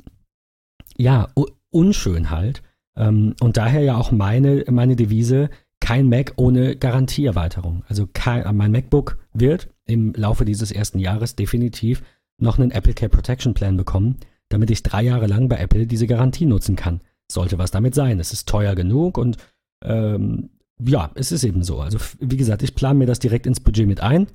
ja, unschön halt. Ähm, und daher ja auch meine, meine Devise, kein Mac ohne Garantieerweiterung. Also kein, mein MacBook wird im Laufe dieses ersten Jahres definitiv noch einen Apple Care Protection Plan bekommen, damit ich drei Jahre lang bei Apple diese Garantie nutzen kann. Sollte was damit sein. Es ist teuer genug und ähm, ja, es ist eben so. Also wie gesagt, ich plane mir das direkt ins Budget mit ein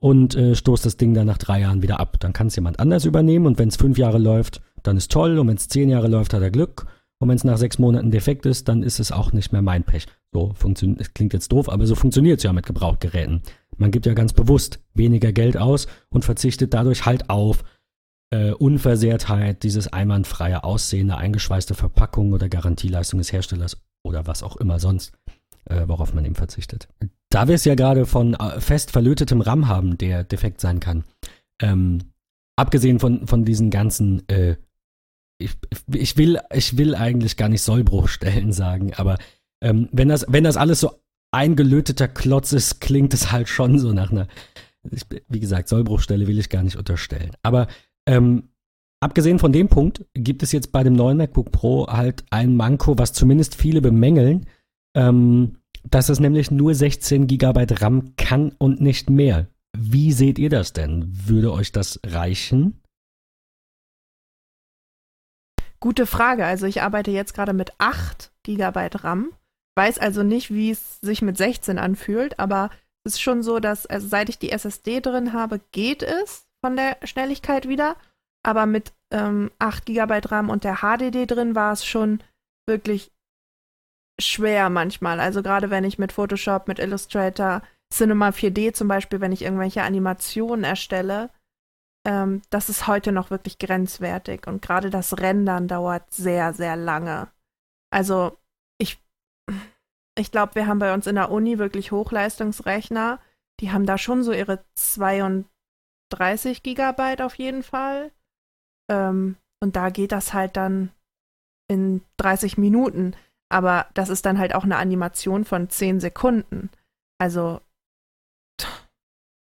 und äh, stoße das Ding dann nach drei Jahren wieder ab. Dann kann es jemand anders übernehmen und wenn es fünf Jahre läuft, dann ist toll und wenn es zehn Jahre läuft, hat er Glück und wenn es nach sechs Monaten defekt ist, dann ist es auch nicht mehr mein Pech. So funktioniert, es klingt jetzt doof, aber so funktioniert es ja mit Gebrauchtgeräten. Man gibt ja ganz bewusst weniger Geld aus und verzichtet dadurch halt auf äh, Unversehrtheit, dieses einwandfreie Aussehen, eine eingeschweißte Verpackung oder Garantieleistung des Herstellers oder was auch immer sonst, äh, worauf man eben verzichtet. Da wir es ja gerade von äh, fest verlötetem RAM haben, der defekt sein kann, ähm, abgesehen von, von diesen ganzen äh, ich, ich, will, ich will eigentlich gar nicht Sollbruchstellen sagen, aber ähm, wenn, das, wenn das alles so eingelöteter Klotz ist, klingt es halt schon so nach einer, ich, wie gesagt, Sollbruchstelle will ich gar nicht unterstellen. Aber ähm, abgesehen von dem Punkt gibt es jetzt bei dem neuen MacBook Pro halt ein Manko, was zumindest viele bemängeln, ähm, dass es nämlich nur 16 GB RAM kann und nicht mehr. Wie seht ihr das denn? Würde euch das reichen? Gute Frage. Also ich arbeite jetzt gerade mit 8 GB RAM. Weiß also nicht, wie es sich mit 16 anfühlt, aber es ist schon so, dass, also seit ich die SSD drin habe, geht es von der Schnelligkeit wieder. Aber mit ähm, 8 GB RAM und der HDD drin war es schon wirklich schwer manchmal. Also gerade wenn ich mit Photoshop, mit Illustrator, Cinema 4D zum Beispiel, wenn ich irgendwelche Animationen erstelle, ähm, das ist heute noch wirklich grenzwertig. Und gerade das Rendern dauert sehr, sehr lange. Also ich, ich glaube, wir haben bei uns in der Uni wirklich Hochleistungsrechner. Die haben da schon so ihre 32 Gigabyte auf jeden Fall. Ähm, und da geht das halt dann in 30 Minuten. Aber das ist dann halt auch eine Animation von 10 Sekunden. Also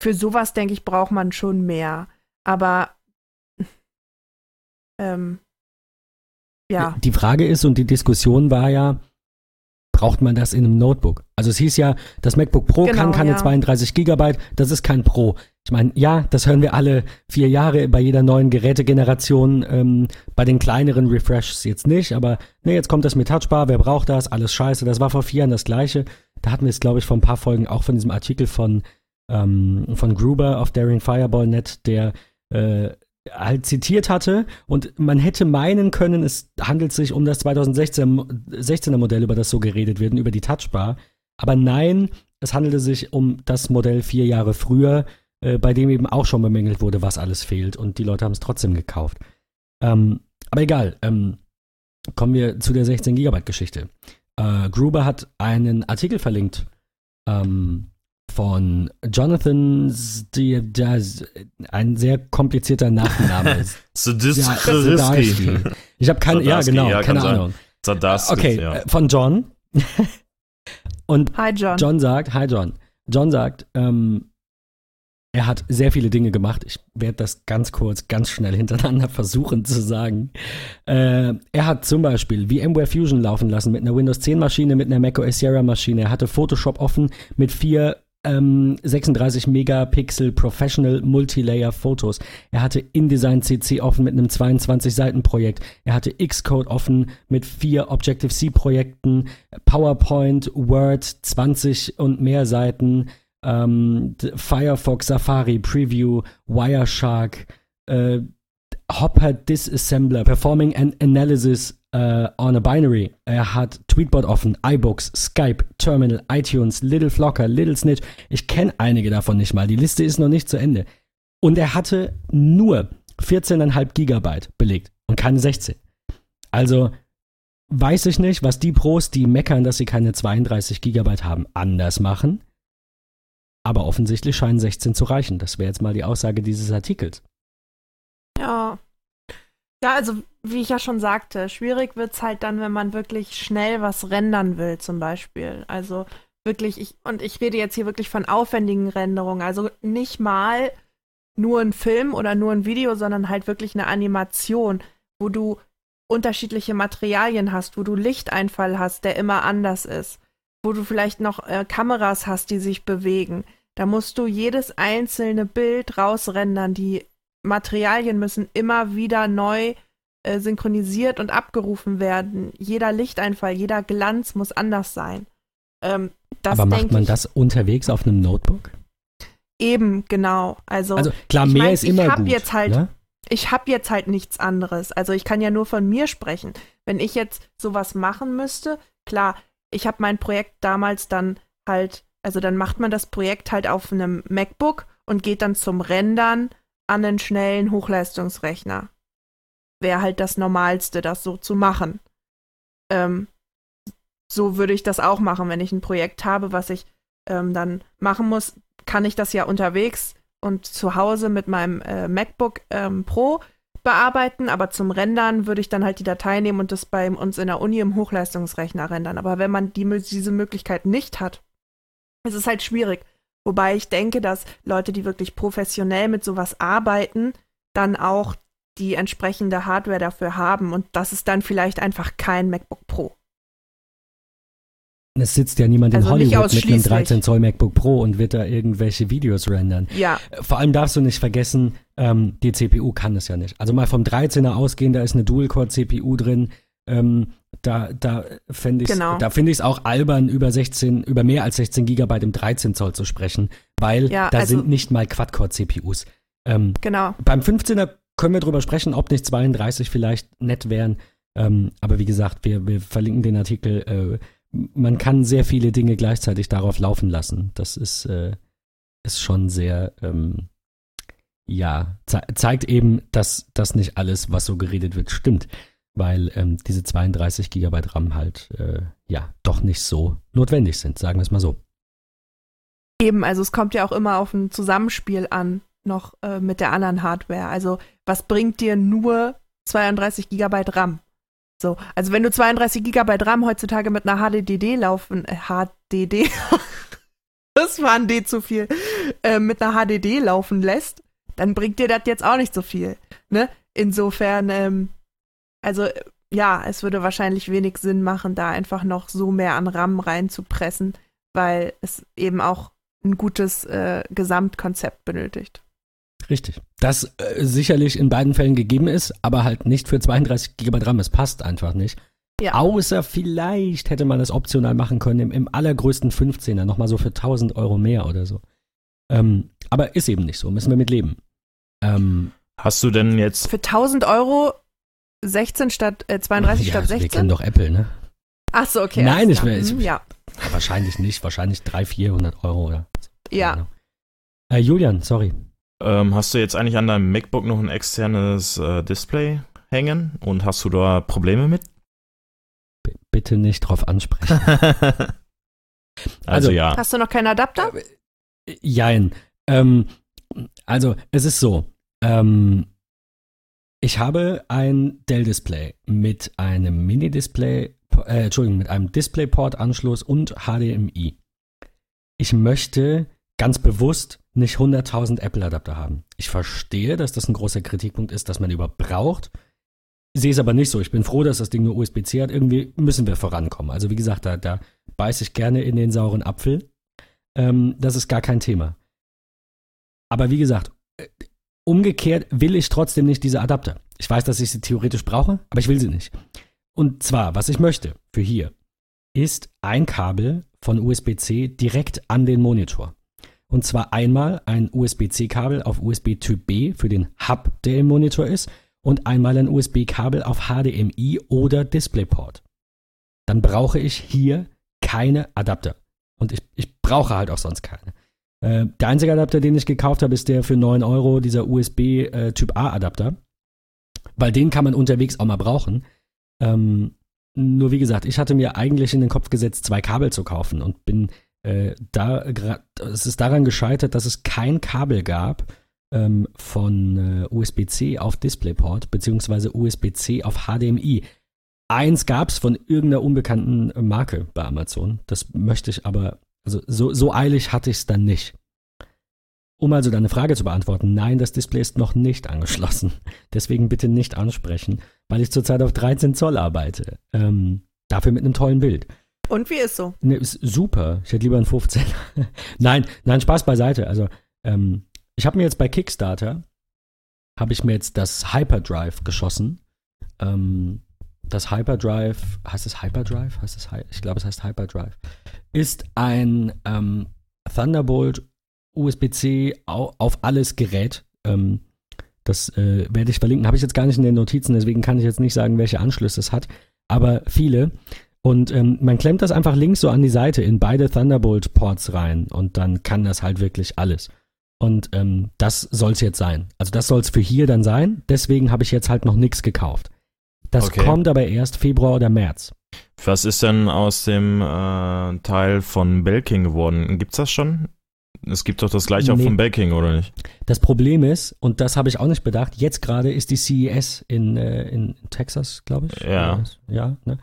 für sowas, denke ich, braucht man schon mehr. Aber ähm, ja. Die Frage ist und die Diskussion war ja, braucht man das in einem Notebook? Also es hieß ja, das MacBook Pro genau, kann keine ja. 32 Gigabyte, das ist kein Pro. Ich meine, ja, das hören wir alle vier Jahre bei jeder neuen Gerätegeneration, ähm, bei den kleineren Refreshs jetzt nicht, aber ne, jetzt kommt das mit Touchbar, wer braucht das? Alles scheiße, das war vor vier Jahren das gleiche. Da hatten wir es, glaube ich, vor ein paar Folgen auch von diesem Artikel von, ähm, von Gruber auf Daring Fireball der äh, halt zitiert hatte und man hätte meinen können, es handelt sich um das 2016er Modell, über das so geredet wird, über die Touchbar. Aber nein, es handelte sich um das Modell vier Jahre früher, äh, bei dem eben auch schon bemängelt wurde, was alles fehlt und die Leute haben es trotzdem gekauft. Ähm, aber egal, ähm, kommen wir zu der 16 Gigabyte Geschichte. Äh, Gruber hat einen Artikel verlinkt ähm, von Jonathan, ein sehr komplizierter Nachname. Zadarsky. Ich habe keine, ja genau, ja, keine Ahnung. Zadarsky, okay, ja. Äh, von John. Und hi John. John sagt, hi John. John sagt, ähm, er hat sehr viele Dinge gemacht. Ich werde das ganz kurz, ganz schnell hintereinander versuchen zu sagen. Äh, er hat zum Beispiel VMware Fusion laufen lassen mit einer Windows 10 Maschine, mit einer macOS Sierra Maschine. Er hatte Photoshop offen mit vier ähm, 36 Megapixel Professional Multilayer Fotos. Er hatte InDesign CC offen mit einem 22 Seiten Projekt. Er hatte Xcode offen mit vier Objective C Projekten, PowerPoint, Word 20 und mehr Seiten, ähm, Firefox Safari Preview, Wireshark, äh, Hopper Disassembler, Performing an Analysis uh, on a Binary. Er hat Tweetbot offen, iBooks, Skype, Terminal, iTunes, Little Flocker, Little Snitch. Ich kenne einige davon nicht mal. Die Liste ist noch nicht zu Ende. Und er hatte nur 14,5 Gigabyte belegt und keine 16. Also weiß ich nicht, was die Pros, die meckern, dass sie keine 32 Gigabyte haben, anders machen. Aber offensichtlich scheinen 16 zu reichen. Das wäre jetzt mal die Aussage dieses Artikels. Ja. Ja, also wie ich ja schon sagte, schwierig wird es halt dann, wenn man wirklich schnell was rendern will, zum Beispiel. Also wirklich, ich, und ich rede jetzt hier wirklich von aufwendigen Renderungen. Also nicht mal nur ein Film oder nur ein Video, sondern halt wirklich eine Animation, wo du unterschiedliche Materialien hast, wo du Lichteinfall hast, der immer anders ist, wo du vielleicht noch äh, Kameras hast, die sich bewegen. Da musst du jedes einzelne Bild rausrendern. Die Materialien müssen immer wieder neu äh, synchronisiert und abgerufen werden. Jeder Lichteinfall, jeder Glanz muss anders sein. Ähm, Aber macht man ich, das unterwegs auf einem Notebook? Eben, genau. Also, also klar, mehr mein, ist immer ich gut. Jetzt halt, ne? Ich habe jetzt halt nichts anderes. Also ich kann ja nur von mir sprechen. Wenn ich jetzt sowas machen müsste, klar, ich habe mein Projekt damals dann halt, also dann macht man das Projekt halt auf einem MacBook und geht dann zum Rendern an einen schnellen Hochleistungsrechner. Wäre halt das Normalste, das so zu machen. Ähm, so würde ich das auch machen, wenn ich ein Projekt habe, was ich ähm, dann machen muss, kann ich das ja unterwegs und zu Hause mit meinem äh, MacBook ähm, Pro bearbeiten, aber zum Rendern würde ich dann halt die Datei nehmen und das bei uns in der Uni im Hochleistungsrechner rendern. Aber wenn man die, diese Möglichkeit nicht hat, ist es halt schwierig. Wobei ich denke, dass Leute, die wirklich professionell mit sowas arbeiten, dann auch die entsprechende Hardware dafür haben und das ist dann vielleicht einfach kein MacBook Pro. Es sitzt ja niemand also in Hollywood mit einem 13 Zoll MacBook Pro und wird da irgendwelche Videos rendern. Ja. Vor allem darfst du nicht vergessen, ähm, die CPU kann es ja nicht. Also mal vom 13er ausgehen, da ist eine Dual-Core-CPU drin. Ähm, da da fände ich es genau. auch albern, über 16, über mehr als 16 Gigabyte im 13 Zoll zu sprechen, weil ja, da also, sind nicht mal Quad-Core-CPUs. Ähm, genau. Beim 15er können wir drüber sprechen, ob nicht 32 vielleicht nett wären. Ähm, aber wie gesagt, wir, wir verlinken den Artikel. Äh, man kann sehr viele Dinge gleichzeitig darauf laufen lassen. Das ist, äh, ist schon sehr, ähm, ja, ze zeigt eben, dass das nicht alles, was so geredet wird, stimmt. Weil ähm, diese 32 Gigabyte RAM halt, äh, ja, doch nicht so notwendig sind, sagen wir es mal so. Eben, also es kommt ja auch immer auf ein Zusammenspiel an, noch äh, mit der anderen Hardware. Also was bringt dir nur 32 Gigabyte RAM? So, also wenn du 32 Gigabyte RAM heutzutage mit einer HDD laufen, äh, HDD, das war ein D zu viel, äh, mit einer HDD laufen lässt, dann bringt dir das jetzt auch nicht so viel. Ne? Insofern, ähm, also ja, es würde wahrscheinlich wenig Sinn machen, da einfach noch so mehr an RAM reinzupressen, weil es eben auch ein gutes äh, Gesamtkonzept benötigt. Richtig. Das äh, sicherlich in beiden Fällen gegeben ist, aber halt nicht für 32 GB RAM. Es passt einfach nicht. Ja. Außer vielleicht hätte man das optional machen können im, im allergrößten 15er, nochmal so für 1000 Euro mehr oder so. Ähm, aber ist eben nicht so, müssen wir mit leben. Ähm, Hast du denn jetzt. Für 1000 Euro 16 statt äh, 32 ja, statt 16? Wir kennen doch Apple, ne? Ach so, okay. Nein, ich will. Mhm, ja. Wahrscheinlich nicht, wahrscheinlich 300, 400 Euro oder. So. Ja. Äh, Julian, sorry. Ähm, hast du jetzt eigentlich an deinem MacBook noch ein externes äh, Display hängen und hast du da Probleme mit? B bitte nicht drauf ansprechen. also, also, ja. Hast du noch keinen Adapter? Äh, jein. Ähm, also es ist so. Ähm, ich habe ein Dell-Display mit einem Mini-Display, äh, Entschuldigung, mit einem DisplayPort-Anschluss und HDMI. Ich möchte ganz bewusst nicht 100.000 Apple-Adapter haben. Ich verstehe, dass das ein großer Kritikpunkt ist, dass man überhaupt braucht. Ich sehe es aber nicht so. Ich bin froh, dass das Ding nur USB-C hat. Irgendwie müssen wir vorankommen. Also wie gesagt, da, da beiße ich gerne in den sauren Apfel. Ähm, das ist gar kein Thema. Aber wie gesagt, äh, umgekehrt will ich trotzdem nicht diese Adapter. Ich weiß, dass ich sie theoretisch brauche, aber ich will sie nicht. Und zwar, was ich möchte für hier, ist ein Kabel von USB-C direkt an den Monitor. Und zwar einmal ein USB-C-Kabel auf USB Typ B für den Hub, der im Monitor ist, und einmal ein USB-Kabel auf HDMI oder DisplayPort. Dann brauche ich hier keine Adapter. Und ich, ich brauche halt auch sonst keine. Äh, der einzige Adapter, den ich gekauft habe, ist der für 9 Euro, dieser USB äh, Typ A-Adapter. Weil den kann man unterwegs auch mal brauchen. Ähm, nur wie gesagt, ich hatte mir eigentlich in den Kopf gesetzt, zwei Kabel zu kaufen und bin Äh, da, es ist daran gescheitert, dass es kein Kabel gab ähm, von äh, USB-C auf DisplayPort beziehungsweise USB-C auf HDMI. Eins gab es von irgendeiner unbekannten Marke bei Amazon. Das möchte ich aber, also so, so eilig hatte ich es dann nicht. Um also deine Frage zu beantworten, nein, das Display ist noch nicht angeschlossen. Deswegen bitte nicht ansprechen, weil ich zurzeit auf 13 Zoll arbeite. Ähm, dafür mit einem tollen Bild. Und wie ist so? Ne, ist super. Ich hätte lieber ein 15. nein, nein, Spaß beiseite. Also, ähm, ich habe mir jetzt bei Kickstarter, habe ich mir jetzt das Hyperdrive geschossen. Ähm, das Hyperdrive, heißt es Hyperdrive? Heißt es, ich glaube, es heißt Hyperdrive. Ist ein ähm, Thunderbolt USB-C auf alles Gerät. Ähm, das äh, werde ich verlinken. Habe ich jetzt gar nicht in den Notizen, deswegen kann ich jetzt nicht sagen, welche Anschlüsse es hat. Aber viele. Und ähm, man klemmt das einfach links so an die Seite in beide Thunderbolt-Ports rein und dann kann das halt wirklich alles. Und ähm, das soll es jetzt sein. Also das soll es für hier dann sein. Deswegen habe ich jetzt halt noch nichts gekauft. Das okay. kommt aber erst Februar oder März. Was ist denn aus dem äh, Teil von Belking geworden? Gibt's das schon? Es gibt doch das gleiche nee. auch von Belking, oder nicht? Das Problem ist, und das habe ich auch nicht bedacht, jetzt gerade ist die CES in, äh, in Texas, glaube ich. Ja. Ja, ne?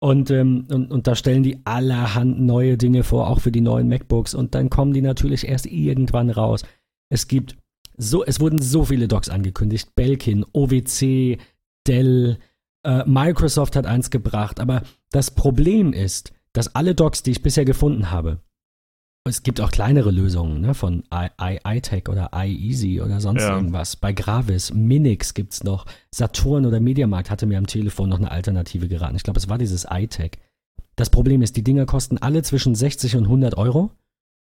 Und, ähm, und, und da stellen die allerhand neue Dinge vor, auch für die neuen MacBooks. Und dann kommen die natürlich erst irgendwann raus. Es gibt so, es wurden so viele Docs angekündigt. Belkin, OWC, Dell, äh, Microsoft hat eins gebracht. Aber das Problem ist, dass alle Docs, die ich bisher gefunden habe, es gibt auch kleinere Lösungen ne, von iTech oder iEasy oder sonst ja. irgendwas. Bei Gravis, Minix gibt es noch. Saturn oder Mediamarkt hatte mir am Telefon noch eine Alternative geraten. Ich glaube, es war dieses iTech. Das Problem ist, die Dinger kosten alle zwischen 60 und 100 Euro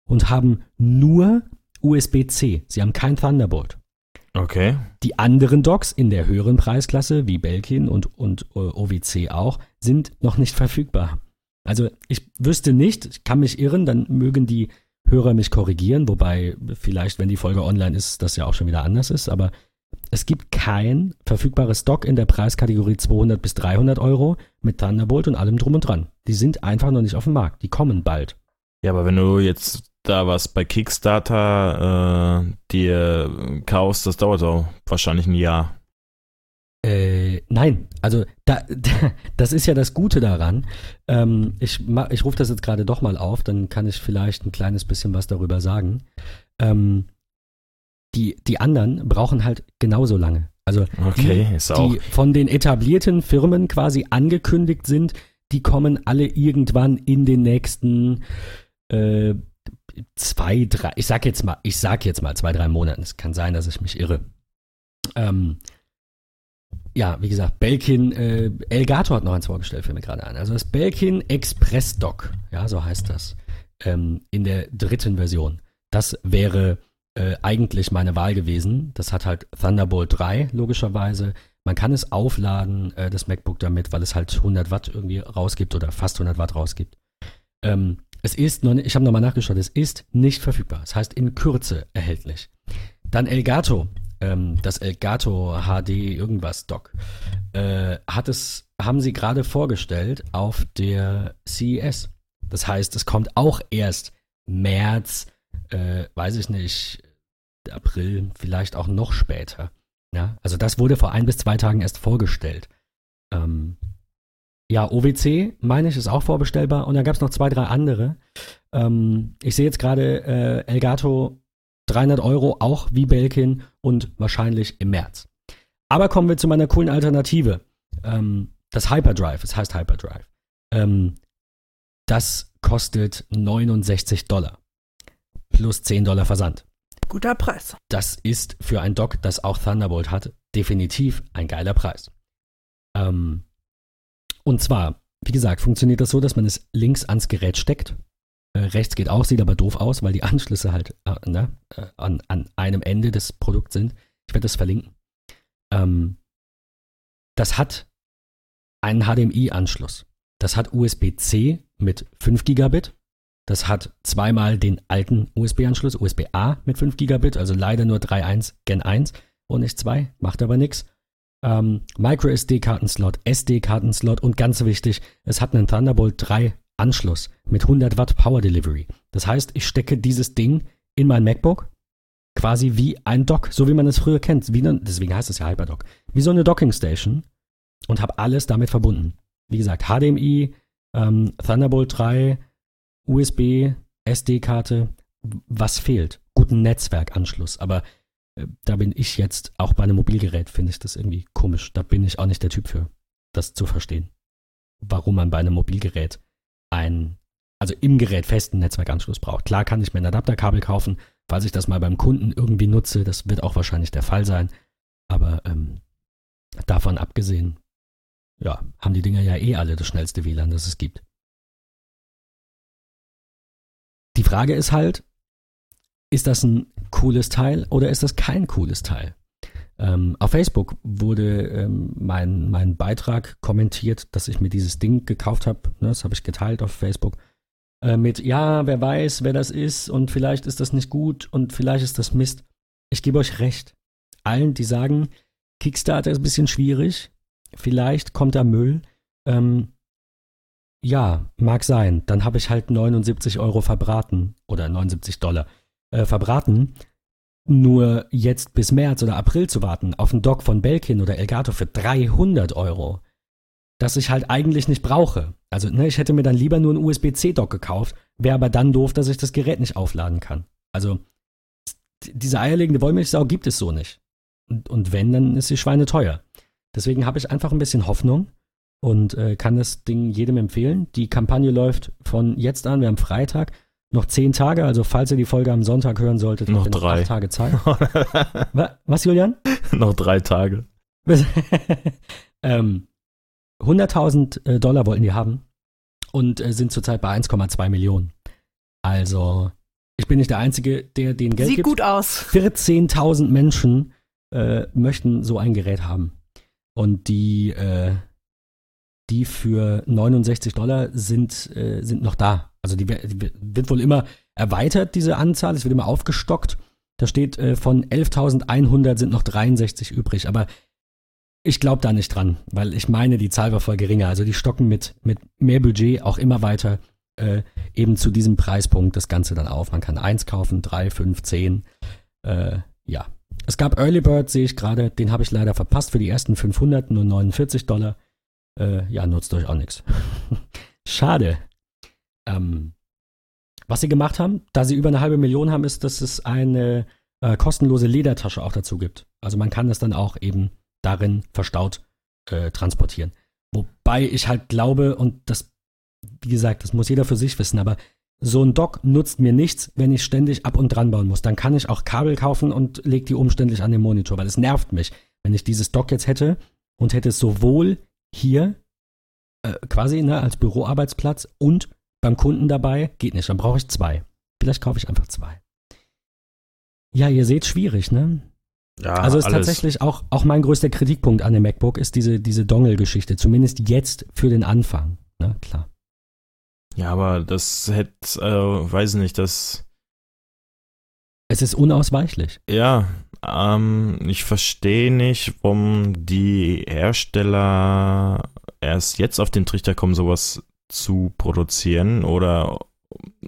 und haben nur USB-C. Sie haben kein Thunderbolt. Okay. Die anderen Docks in der höheren Preisklasse, wie Belkin und, und äh, OWC auch, sind noch nicht verfügbar. Also ich wüsste nicht, ich kann mich irren, dann mögen die Hörer mich korrigieren, wobei vielleicht, wenn die Folge online ist, das ja auch schon wieder anders ist, aber es gibt kein verfügbares Stock in der Preiskategorie 200 bis 300 Euro mit Thunderbolt und allem drum und dran. Die sind einfach noch nicht auf dem Markt. Die kommen bald. Ja, aber wenn du jetzt da was bei Kickstarter äh, dir kaufst, das dauert auch wahrscheinlich ein Jahr. Äh, nein, also da, das ist ja das Gute daran. Ähm, ich ich rufe das jetzt gerade doch mal auf, dann kann ich vielleicht ein kleines bisschen was darüber sagen. Ähm, die, die anderen brauchen halt genauso lange. Also okay, die, die von den etablierten Firmen quasi angekündigt sind, die kommen alle irgendwann in den nächsten äh, zwei, drei, ich sag jetzt mal, ich sag jetzt mal zwei, drei Monaten. Es kann sein, dass ich mich irre. Ähm, ja, wie gesagt, Belkin, äh, Elgato hat noch eins vorgestellt, fällt mir gerade an. Also das Belkin Express Dock, ja, so heißt das, ähm, in der dritten Version. Das wäre äh, eigentlich meine Wahl gewesen. Das hat halt Thunderbolt 3, logischerweise. Man kann es aufladen, äh, das MacBook damit, weil es halt 100 Watt irgendwie rausgibt oder fast 100 Watt rausgibt. Ähm, es ist noch ich habe nochmal nachgeschaut, es ist nicht verfügbar. Das heißt in Kürze erhältlich. Dann Elgato ähm, das Elgato HD irgendwas Dock, äh, hat es, haben sie gerade vorgestellt auf der CES. Das heißt, es kommt auch erst März, äh, weiß ich nicht, April, vielleicht auch noch später. Ja, also das wurde vor ein bis zwei Tagen erst vorgestellt. Ähm, ja, OWC, meine ich, ist auch vorbestellbar. Und da gab es noch zwei, drei andere. Ähm, ich sehe jetzt gerade äh, Elgato 300 Euro, auch wie Belkin und wahrscheinlich im März. Aber kommen wir zu meiner coolen Alternative. Ähm, das Hyperdrive, es heißt Hyperdrive. Ähm, das kostet 69 Dollar. Plus 10 Dollar Versand. Guter Preis. Das ist für ein Dock, das auch Thunderbolt hat, definitiv ein geiler Preis. Ähm, und zwar, wie gesagt, funktioniert das so, dass man es links ans Gerät steckt äh, rechts geht auch, sieht aber doof aus, weil die Anschlüsse halt äh, ne, äh, an, an einem Ende des Produkts sind. Ich werde das verlinken. Ähm, das hat einen HDMI-Anschluss. Das hat USB-C mit 5 Gigabit. Das hat zweimal den alten USB-Anschluss, USB-A mit 5 Gigabit, also leider nur 3.1 Gen 1 und nicht 2, macht aber nichts. Ähm, Micro SD-Kartenslot, SD-Kartenslot und ganz wichtig, es hat einen Thunderbolt 3 Anschluss mit 100 Watt Power Delivery. Das heißt, ich stecke dieses Ding in mein MacBook quasi wie ein Dock, so wie man es früher kennt. Eine, deswegen heißt es ja Hyperdock. Wie so eine Docking Station und habe alles damit verbunden. Wie gesagt, HDMI, ähm, Thunderbolt 3, USB, SD-Karte. Was fehlt? Guten Netzwerkanschluss. Aber äh, da bin ich jetzt auch bei einem Mobilgerät, finde ich das irgendwie komisch. Da bin ich auch nicht der Typ für, das zu verstehen. Warum man bei einem Mobilgerät ein, also im Gerät festen Netzwerkanschluss braucht. Klar kann ich mir ein Adapterkabel kaufen, falls ich das mal beim Kunden irgendwie nutze. Das wird auch wahrscheinlich der Fall sein. Aber ähm, davon abgesehen, ja, haben die Dinger ja eh alle das schnellste WLAN, das es gibt. Die Frage ist halt, ist das ein cooles Teil oder ist das kein cooles Teil? Ähm, auf Facebook wurde ähm, mein, mein Beitrag kommentiert, dass ich mir dieses Ding gekauft habe. Ne, das habe ich geteilt auf Facebook. Äh, mit, ja, wer weiß, wer das ist und vielleicht ist das nicht gut und vielleicht ist das Mist. Ich gebe euch recht. Allen, die sagen, Kickstarter ist ein bisschen schwierig, vielleicht kommt da Müll. Ähm, ja, mag sein. Dann habe ich halt 79 Euro verbraten oder 79 Dollar äh, verbraten. Nur jetzt bis März oder April zu warten auf einen Dock von Belkin oder Elgato für 300 Euro, das ich halt eigentlich nicht brauche. Also, ne, ich hätte mir dann lieber nur einen USB-C-Dock gekauft, wäre aber dann doof, dass ich das Gerät nicht aufladen kann. Also, diese eierlegende Wollmilchsau gibt es so nicht. Und, und wenn, dann ist sie schweineteuer. Deswegen habe ich einfach ein bisschen Hoffnung und äh, kann das Ding jedem empfehlen. Die Kampagne läuft von jetzt an, wir haben Freitag, noch zehn Tage, also falls ihr die Folge am Sonntag hören solltet, noch drei noch Tage Zeit. Was, Julian? noch drei Tage. ähm, 100.000 äh, Dollar wollten die haben und äh, sind zurzeit bei 1,2 Millionen. Also, ich bin nicht der Einzige, der den Geld Sieht gibt. gut aus. 14.000 Menschen äh, möchten so ein Gerät haben. Und die, äh, die für 69 Dollar sind, äh, sind noch da. Also die, die, wird wohl immer erweitert, diese Anzahl. Es wird immer aufgestockt. Da steht, äh, von 11.100 sind noch 63 übrig. Aber ich glaube da nicht dran, weil ich meine, die Zahl war voll geringer. Also die stocken mit, mit mehr Budget auch immer weiter äh, eben zu diesem Preispunkt das Ganze dann auf. Man kann eins kaufen, drei, fünf, zehn. Äh, ja. Es gab Early Bird, sehe ich gerade. Den habe ich leider verpasst für die ersten 500, nur 49 Dollar. Äh, ja, nutzt euch auch nichts. Schade. Ähm, was sie gemacht haben, da sie über eine halbe Million haben, ist, dass es eine äh, kostenlose Ledertasche auch dazu gibt. Also man kann das dann auch eben darin verstaut äh, transportieren. Wobei ich halt glaube, und das, wie gesagt, das muss jeder für sich wissen, aber so ein Dock nutzt mir nichts, wenn ich ständig ab und dran bauen muss. Dann kann ich auch Kabel kaufen und lege die umständlich an den Monitor, weil es nervt mich. Wenn ich dieses Dock jetzt hätte und hätte es sowohl hier äh, quasi ne, als Büroarbeitsplatz und beim Kunden dabei, geht nicht. Dann brauche ich zwei. Vielleicht kaufe ich einfach zwei. Ja, ihr seht, schwierig, ne? Ja, also ist alles. tatsächlich auch, auch mein größter Kritikpunkt an dem MacBook ist diese, diese Dongle-Geschichte. Zumindest jetzt für den Anfang. Ne, klar. Ja, aber das hätte, äh, weiß nicht, das. Es ist unausweichlich. Ja, ähm, ich verstehe nicht, warum die Hersteller erst jetzt auf den Trichter kommen, sowas zu produzieren oder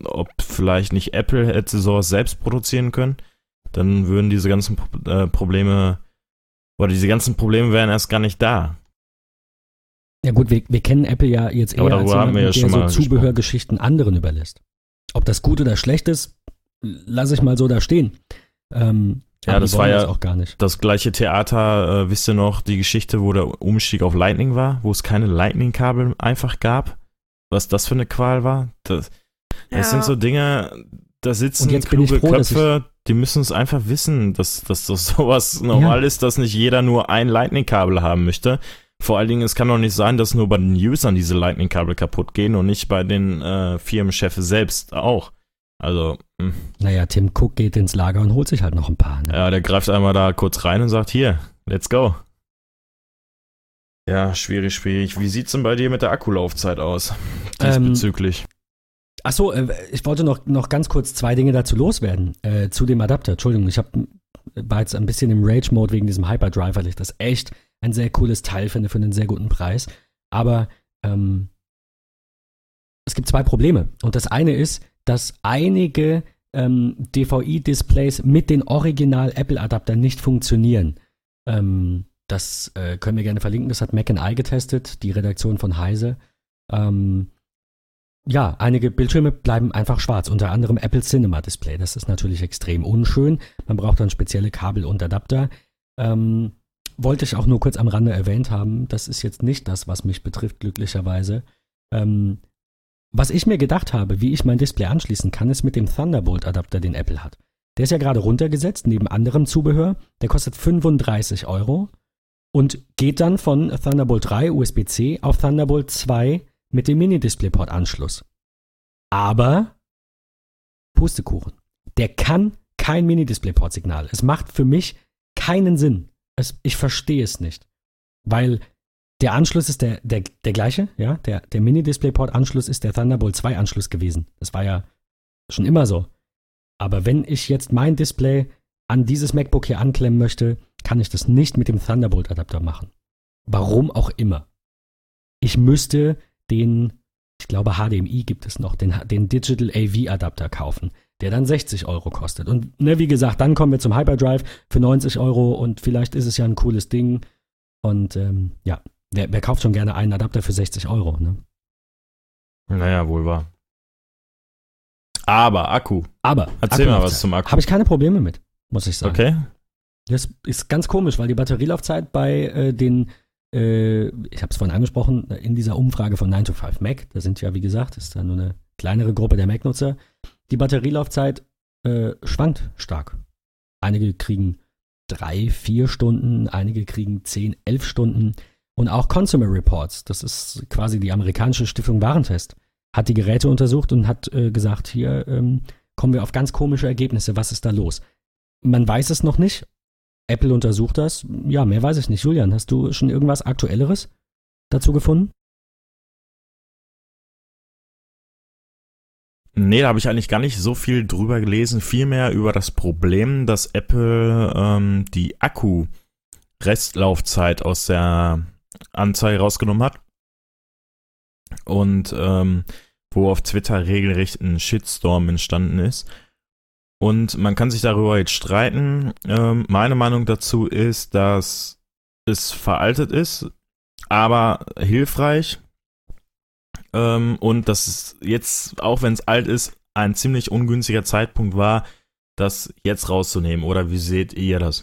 ob vielleicht nicht Apple hätte sowas selbst produzieren können. Dann würden diese ganzen äh, Probleme oder diese ganzen Probleme wären erst gar nicht da. Ja gut, wir, wir kennen Apple ja jetzt eher Aber als jemanden, ja der so Zubehörgeschichten anderen überlässt. Ob das gut oder schlecht ist, lasse ich mal so da stehen. Ähm, Ja, das war ja- auch gar nicht. Das gleiche Theater, äh, wisst ihr noch, die Geschichte, wo der Umstieg auf Lightning war, wo es keine Lightning-Kabel einfach gab? Was das für eine Qual war? Das, das sind so Dinge, da sitzen kluge froh, Köpfe, die müssen es einfach wissen, dass, dass das sowas normal ist, dass nicht jeder nur ein Lightning-Kabel haben möchte. Vor allen Dingen, es kann doch nicht sein, dass nur bei den Usern diese Lightning-Kabel kaputt gehen und nicht bei den äh, Firmenchefs selbst auch. Also, hm. Naja, Tim Cook geht ins Lager und holt sich halt noch ein paar. Ne? Ja, der greift einmal da kurz rein und sagt, hier, let's go. Ja, schwierig, schwierig. Wie sieht's denn bei dir mit der Akkulaufzeit aus? Ähm, Diesbezüglich. Achso, äh, ich wollte noch, noch ganz kurz zwei Dinge dazu loswerden. Äh, zu dem Adapter. Entschuldigung, ich hab, war jetzt ein bisschen im Rage-Mode wegen diesem Hyperdrive, weil ich das echt ein sehr cooles Teil finde für einen sehr guten Preis. Aber ähm, es gibt zwei Probleme. Und das eine ist, dass einige ähm, DVI-Displays mit den Original-Apple-Adaptern nicht funktionieren. Ähm, das äh, können wir gerne verlinken. Das hat Mac Eye getestet, die Redaktion von Heise. Ähm, ja, einige Bildschirme bleiben einfach schwarz, unter anderem Apple Cinema Display. Das ist natürlich extrem unschön. Man braucht dann spezielle Kabel und Adapter. Ähm, wollte ich auch nur kurz am Rande erwähnt haben. Das ist jetzt nicht das, was mich betrifft, glücklicherweise. Ähm, was ich mir gedacht habe, wie ich mein Display anschließen kann, ist mit dem Thunderbolt-Adapter, den Apple hat. Der ist ja gerade runtergesetzt, neben anderem Zubehör. Der kostet 35 Euro und geht dann von Thunderbolt 3 USB-C auf Thunderbolt 2 mit dem Mini-DisplayPort-Anschluss. Aber Pustekuchen. Der kann kein Mini-DisplayPort-Signal. Es macht für mich keinen Sinn. Es, ich verstehe es nicht. Weil der Anschluss ist der, der, der gleiche, ja. Der, der Mini-DisplayPort-Anschluss ist der Thunderbolt 2-Anschluss gewesen. Das war ja schon immer so. Aber wenn ich jetzt mein Display an dieses MacBook hier anklemmen möchte, kann ich das nicht mit dem Thunderbolt-Adapter machen. Warum auch immer. Ich müsste den, ich glaube HDMI gibt es noch, den, den Digital AV-Adapter kaufen, der dann 60 Euro kostet. Und ne, wie gesagt, dann kommen wir zum Hyperdrive für 90 Euro und vielleicht ist es ja ein cooles Ding. Und ähm, ja, wer, wer, kauft schon gerne einen Adapter für 60 Euro? Ne? Naja, wohl wahr. Aber Akku. Aber. Erzähl mal was zum Akku. Habe ich keine Probleme mit, muss ich sagen. Okay. Das ist ganz komisch, weil die Batterielaufzeit bei äh, den äh, ich habe es vorhin angesprochen, in dieser Umfrage von 9 to 5 Mac, da sind ja, wie gesagt, ist da nur eine kleinere Gruppe der Mac-Nutzer, die Batterielaufzeit äh, schwankt stark. Einige kriegen drei, vier Stunden, einige kriegen zehn, elf Stunden. Und auch Consumer Reports, das ist quasi die amerikanische Stiftung Warentest, hat die Geräte untersucht und hat äh, gesagt, hier ähm, kommen wir auf ganz komische Ergebnisse, was ist da los? Man weiß es noch nicht, Apple untersucht das. Ja, mehr weiß ich nicht. Julian, hast du schon irgendwas Aktuelleres dazu gefunden? Nee, da habe ich eigentlich gar nicht so viel drüber gelesen. Vielmehr über das Problem, dass Apple ähm, die Akku-Restlaufzeit aus der Anzeige rausgenommen hat. Und ähm, wo auf Twitter regelrecht ein Shitstorm entstanden ist. Und man kann sich darüber jetzt streiten. Ähm, meine Meinung dazu ist, dass es veraltet ist, aber hilfreich. Ähm, und dass es jetzt, auch wenn es alt ist, ein ziemlich ungünstiger Zeitpunkt war, das jetzt rauszunehmen. Oder wie seht ihr das?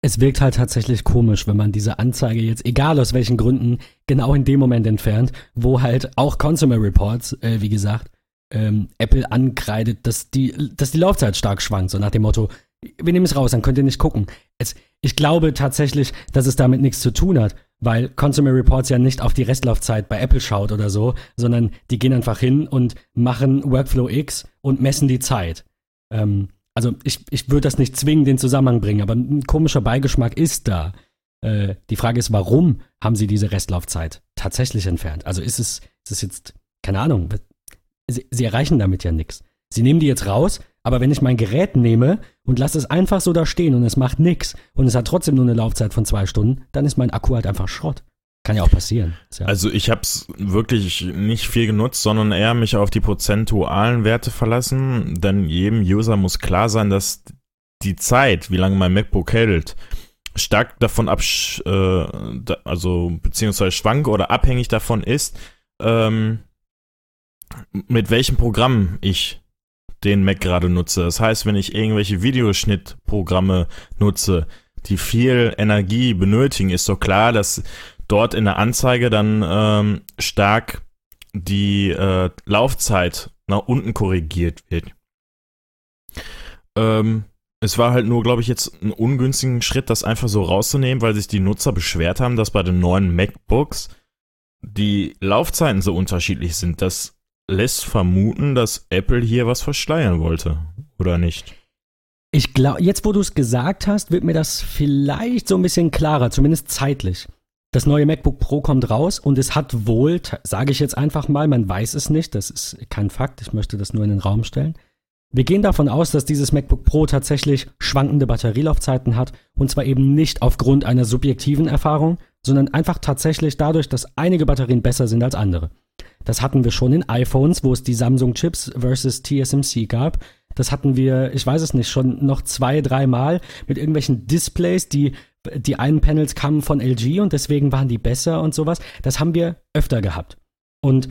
Es wirkt halt tatsächlich komisch, wenn man diese Anzeige jetzt, egal aus welchen Gründen, genau in dem Moment entfernt, wo halt auch Consumer Reports, äh, wie gesagt, ähm, Apple ankreidet, dass die, dass die Laufzeit stark schwankt, so nach dem Motto, wir nehmen es raus, dann könnt ihr nicht gucken. Es, ich glaube tatsächlich, dass es damit nichts zu tun hat, weil Consumer Reports ja nicht auf die Restlaufzeit bei Apple schaut oder so, sondern die gehen einfach hin und machen Workflow X und messen die Zeit. Ähm, also ich, ich würde das nicht zwingend in den Zusammenhang bringen, aber ein komischer Beigeschmack ist da. Äh, die Frage ist, warum haben sie diese Restlaufzeit tatsächlich entfernt? Also ist es, ist es jetzt, keine Ahnung, sie, sie erreichen damit ja nichts. Sie nehmen die jetzt raus, aber wenn ich mein Gerät nehme und lasse es einfach so da stehen und es macht nichts und es hat trotzdem nur eine Laufzeit von zwei Stunden, dann ist mein Akku halt einfach Schrott. Kann ja auch passieren. Ja also ich habe es wirklich nicht viel genutzt, sondern eher mich auf die prozentualen Werte verlassen, denn jedem User muss klar sein, dass die Zeit, wie lange mein MacBook hält, stark davon ab, äh, also beziehungsweise schwank oder abhängig davon ist, ähm, mit welchem Programm ich den Mac gerade nutze. Das heißt, wenn ich irgendwelche Videoschnittprogramme nutze, die viel Energie benötigen, ist doch klar, dass dort in der Anzeige dann ähm, stark die äh, Laufzeit nach unten korrigiert wird. Ähm, es war halt nur, glaube ich, jetzt ein ungünstigen Schritt, das einfach so rauszunehmen, weil sich die Nutzer beschwert haben, dass bei den neuen MacBooks die Laufzeiten so unterschiedlich sind, dass lässt vermuten, dass Apple hier was verschleiern wollte, oder nicht? Ich glaube, jetzt wo du es gesagt hast, wird mir das vielleicht so ein bisschen klarer, zumindest zeitlich. Das neue MacBook Pro kommt raus und es hat wohl, sage ich jetzt einfach mal, man weiß es nicht, das ist kein Fakt, ich möchte das nur in den Raum stellen. Wir gehen davon aus, dass dieses MacBook Pro tatsächlich schwankende Batterielaufzeiten hat und zwar eben nicht aufgrund einer subjektiven Erfahrung, sondern einfach tatsächlich dadurch, dass einige Batterien besser sind als andere. Das hatten wir schon in iPhones, wo es die Samsung-Chips versus TSMC gab. Das hatten wir, ich weiß es nicht, schon noch zwei, dreimal mit irgendwelchen Displays, die die einen Panels kamen von LG und deswegen waren die besser und sowas. Das haben wir öfter gehabt. Und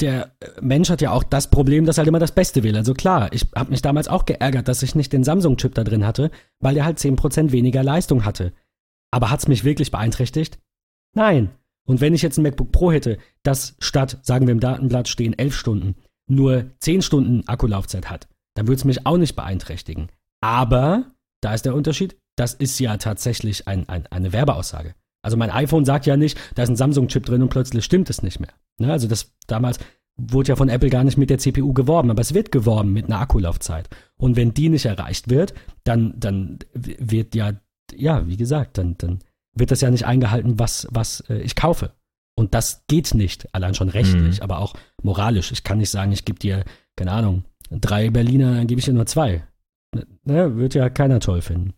der Mensch hat ja auch das Problem, dass er halt immer das Beste will. Also klar, ich habe mich damals auch geärgert, dass ich nicht den Samsung-Chip da drin hatte, weil der halt 10% weniger Leistung hatte. Aber hat es mich wirklich beeinträchtigt? Nein. Und wenn ich jetzt ein MacBook Pro hätte, das statt, sagen wir im Datenblatt stehen 11 Stunden, nur 10 Stunden Akkulaufzeit hat, dann würde es mich auch nicht beeinträchtigen. Aber, da ist der Unterschied, das ist ja tatsächlich ein, ein, eine Werbeaussage. Also mein iPhone sagt ja nicht, da ist ein Samsung-Chip drin und plötzlich stimmt es nicht mehr. Ne? Also das damals wurde ja von Apple gar nicht mit der CPU geworben, aber es wird geworben mit einer Akkulaufzeit. Und wenn die nicht erreicht wird, dann, dann wird ja, ja, wie gesagt, dann, dann wird das ja nicht eingehalten, was, was äh, ich kaufe. Und das geht nicht, allein schon rechtlich, mhm. aber auch moralisch. Ich kann nicht sagen, ich gebe dir, keine Ahnung, drei Berliner, dann gebe ich dir nur zwei. Ne, wird ja keiner toll finden.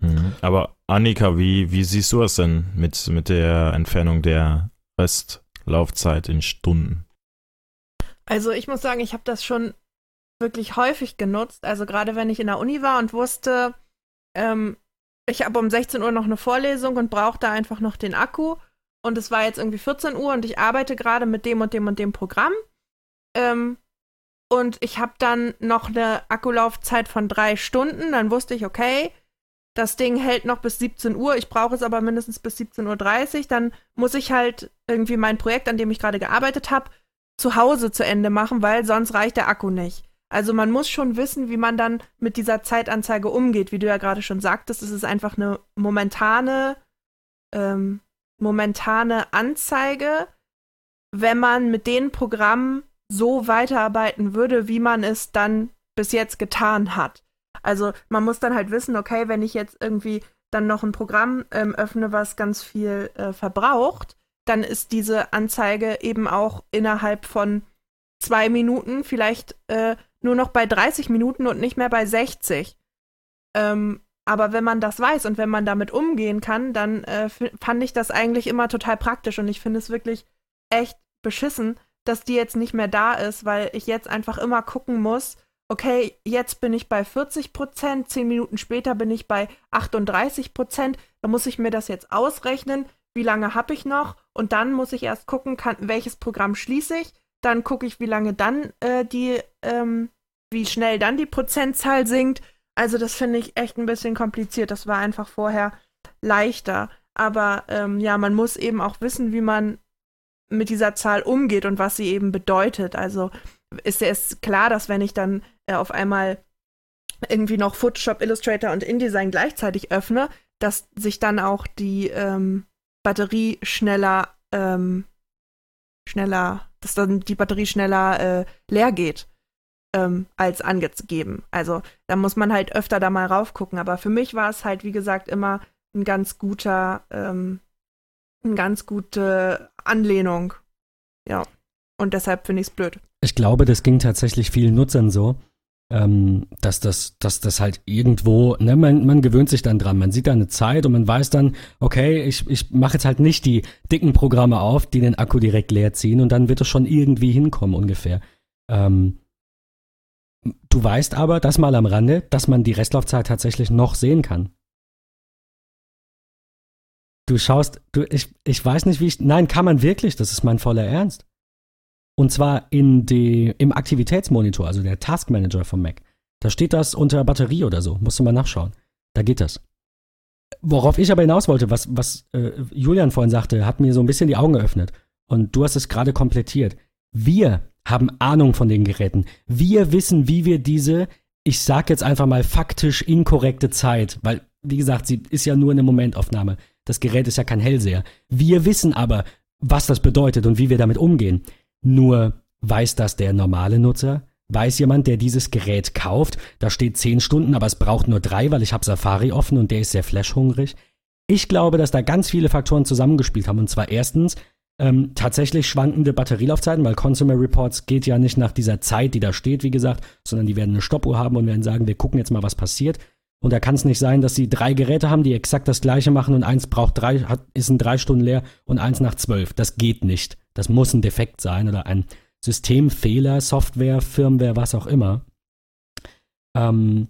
Mhm. Aber Annika, wie, wie siehst du das denn mit, mit der Entfernung der Restlaufzeit in Stunden? Also ich muss sagen, ich habe das schon wirklich häufig genutzt. Also gerade wenn ich in der Uni war und wusste, ähm, ich habe um 16 Uhr noch eine Vorlesung und brauchte einfach noch den Akku. Und es war jetzt irgendwie 14 Uhr und ich arbeite gerade mit dem und dem und dem Programm. Ähm, und ich habe dann noch eine Akkulaufzeit von drei Stunden. Dann wusste ich, okay, das Ding hält noch bis 17 Uhr, ich brauche es aber mindestens bis 17.30 Uhr. Dann muss ich halt irgendwie mein Projekt, an dem ich gerade gearbeitet habe, zu Hause zu Ende machen, weil sonst reicht der Akku nicht. Also man muss schon wissen, wie man dann mit dieser Zeitanzeige umgeht. Wie du ja gerade schon sagtest, es ist einfach eine momentane, ähm, momentane Anzeige, wenn man mit den Programmen so weiterarbeiten würde, wie man es dann bis jetzt getan hat. Also man muss dann halt wissen, okay, wenn ich jetzt irgendwie dann noch ein Programm ähm, öffne, was ganz viel äh, verbraucht, dann ist diese Anzeige eben auch innerhalb von zwei Minuten vielleicht äh, nur noch bei 30 Minuten und nicht mehr bei 60. Ähm, aber wenn man das weiß und wenn man damit umgehen kann, dann äh, fand ich das eigentlich immer total praktisch und ich finde es wirklich echt beschissen, dass die jetzt nicht mehr da ist, weil ich jetzt einfach immer gucken muss, okay, jetzt bin ich bei 40 Prozent, zehn Minuten später bin ich bei 38 Prozent, da muss ich mir das jetzt ausrechnen, wie lange habe ich noch und dann muss ich erst gucken, kann, welches Programm schließe ich, dann gucke ich, wie lange dann äh, die, ähm, wie schnell dann die Prozentzahl sinkt. Also das finde ich echt ein bisschen kompliziert. Das war einfach vorher leichter. Aber ähm, ja, man muss eben auch wissen, wie man mit dieser Zahl umgeht und was sie eben bedeutet. Also ist es klar, dass wenn ich dann äh, auf einmal irgendwie noch Photoshop, Illustrator und InDesign gleichzeitig öffne, dass sich dann auch die ähm, Batterie schneller, ähm, schneller, dass dann die Batterie schneller äh, leer geht ähm, als angegeben. Also da muss man halt öfter da mal raufgucken. Aber für mich war es halt, wie gesagt, immer ein ganz guter, ähm, eine ganz gute Anlehnung. Ja. Und deshalb finde ich es blöd. Ich glaube, das ging tatsächlich vielen Nutzern so, ähm, dass, das, dass das halt irgendwo, ne, man, man gewöhnt sich dann dran. Man sieht da eine Zeit und man weiß dann, okay, ich, ich mache jetzt halt nicht die dicken Programme auf, die den Akku direkt leer ziehen und dann wird es schon irgendwie hinkommen ungefähr. Ähm, du weißt aber, das mal am Rande, dass man die Restlaufzeit tatsächlich noch sehen kann. Du schaust, du, ich, ich weiß nicht, wie ich. Nein, kann man wirklich, das ist mein voller Ernst. Und zwar in die, im Aktivitätsmonitor, also der Task Manager vom Mac. Da steht das unter Batterie oder so. Musst du mal nachschauen. Da geht das. Worauf ich aber hinaus wollte, was, was äh, Julian vorhin sagte, hat mir so ein bisschen die Augen geöffnet. Und du hast es gerade komplettiert. Wir haben Ahnung von den Geräten. Wir wissen, wie wir diese, ich sag jetzt einfach mal faktisch inkorrekte Zeit, weil, wie gesagt, sie ist ja nur eine Momentaufnahme. Das Gerät ist ja kein Hellseher. Wir wissen aber, was das bedeutet und wie wir damit umgehen. Nur weiß das der normale Nutzer? Weiß jemand, der dieses Gerät kauft, da steht 10 Stunden, aber es braucht nur drei, weil ich habe Safari offen und der ist sehr flashhungrig? Ich glaube, dass da ganz viele Faktoren zusammengespielt haben. Und zwar erstens ähm, tatsächlich schwankende Batterielaufzeiten, weil Consumer Reports geht ja nicht nach dieser Zeit, die da steht, wie gesagt, sondern die werden eine Stoppuhr haben und werden sagen, wir gucken jetzt mal, was passiert. Und da kann es nicht sein, dass sie drei Geräte haben, die exakt das gleiche machen und eins braucht drei, hat, ist in drei Stunden leer und eins nach zwölf. Das geht nicht. Das muss ein Defekt sein oder ein Systemfehler, Software, Firmware, was auch immer. Ähm,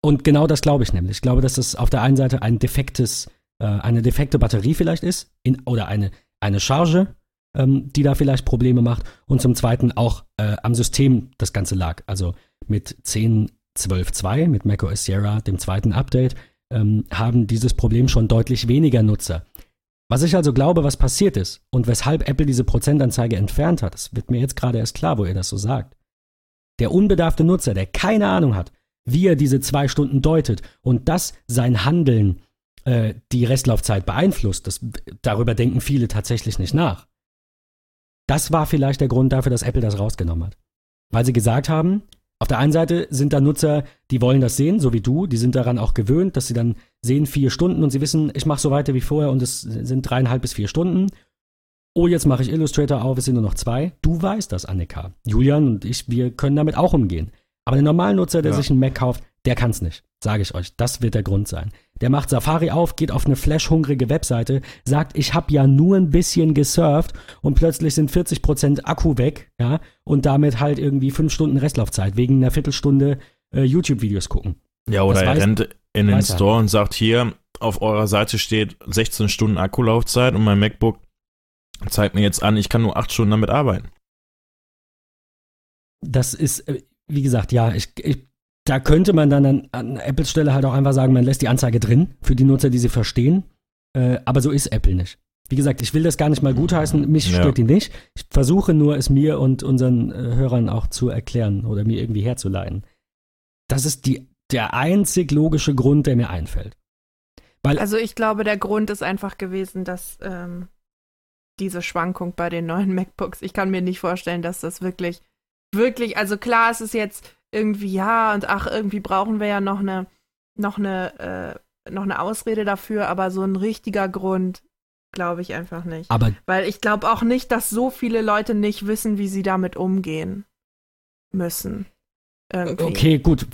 und genau das glaube ich nämlich. Ich glaube, dass es auf der einen Seite ein defektes, äh, eine defekte Batterie vielleicht ist in, oder eine, eine Charge, ähm, die da vielleicht Probleme macht. Und zum Zweiten auch äh, am System das Ganze lag. Also mit 10.12.2, mit macOS Sierra, dem zweiten Update, ähm, haben dieses Problem schon deutlich weniger Nutzer. Was ich also glaube, was passiert ist und weshalb Apple diese Prozentanzeige entfernt hat, das wird mir jetzt gerade erst klar, wo ihr das so sagt. Der unbedarfte Nutzer, der keine Ahnung hat, wie er diese zwei Stunden deutet und dass sein Handeln äh, die Restlaufzeit beeinflusst, das, darüber denken viele tatsächlich nicht nach. Das war vielleicht der Grund dafür, dass Apple das rausgenommen hat. Weil sie gesagt haben, auf der einen Seite sind da Nutzer, die wollen das sehen, so wie du, die sind daran auch gewöhnt, dass sie dann sehen vier Stunden und sie wissen, ich mache so weiter wie vorher und es sind dreieinhalb bis vier Stunden. Oh, jetzt mache ich Illustrator auf, es sind nur noch zwei. Du weißt das, Annika. Julian und ich, wir können damit auch umgehen. Aber der Normalnutzer, der ja. sich einen Mac kauft, der kann es nicht. Sage ich euch. Das wird der Grund sein. Der macht Safari auf, geht auf eine flashhungrige Webseite, sagt, ich habe ja nur ein bisschen gesurft und plötzlich sind 40% Akku weg, ja, und damit halt irgendwie fünf Stunden Restlaufzeit wegen einer Viertelstunde äh, YouTube-Videos gucken. Ja, oder das er weiß, rennt in den Store und sagt, hier, auf eurer Seite steht 16 Stunden Akkulaufzeit und mein MacBook zeigt mir jetzt an, ich kann nur 8 Stunden damit arbeiten. Das ist, äh, wie gesagt, ja, ich, ich da könnte man dann an, an Apples Stelle halt auch einfach sagen, man lässt die Anzeige drin für die Nutzer, die sie verstehen. Äh, aber so ist Apple nicht. Wie gesagt, ich will das gar nicht mal gutheißen, mich ja. stört die nicht. Ich versuche nur, es mir und unseren äh, Hörern auch zu erklären oder mir irgendwie herzuleiten. Das ist die, der einzig logische Grund, der mir einfällt. Weil, also ich glaube, der Grund ist einfach gewesen, dass ähm, diese Schwankung bei den neuen MacBooks, ich kann mir nicht vorstellen, dass das wirklich, wirklich, also klar, es ist jetzt irgendwie, ja, und ach, irgendwie brauchen wir ja noch eine, noch eine, äh, noch eine Ausrede dafür, aber so ein richtiger Grund glaube ich einfach nicht. Aber Weil ich glaube auch nicht, dass so viele Leute nicht wissen, wie sie damit umgehen müssen. Irgendwie. Okay, gut.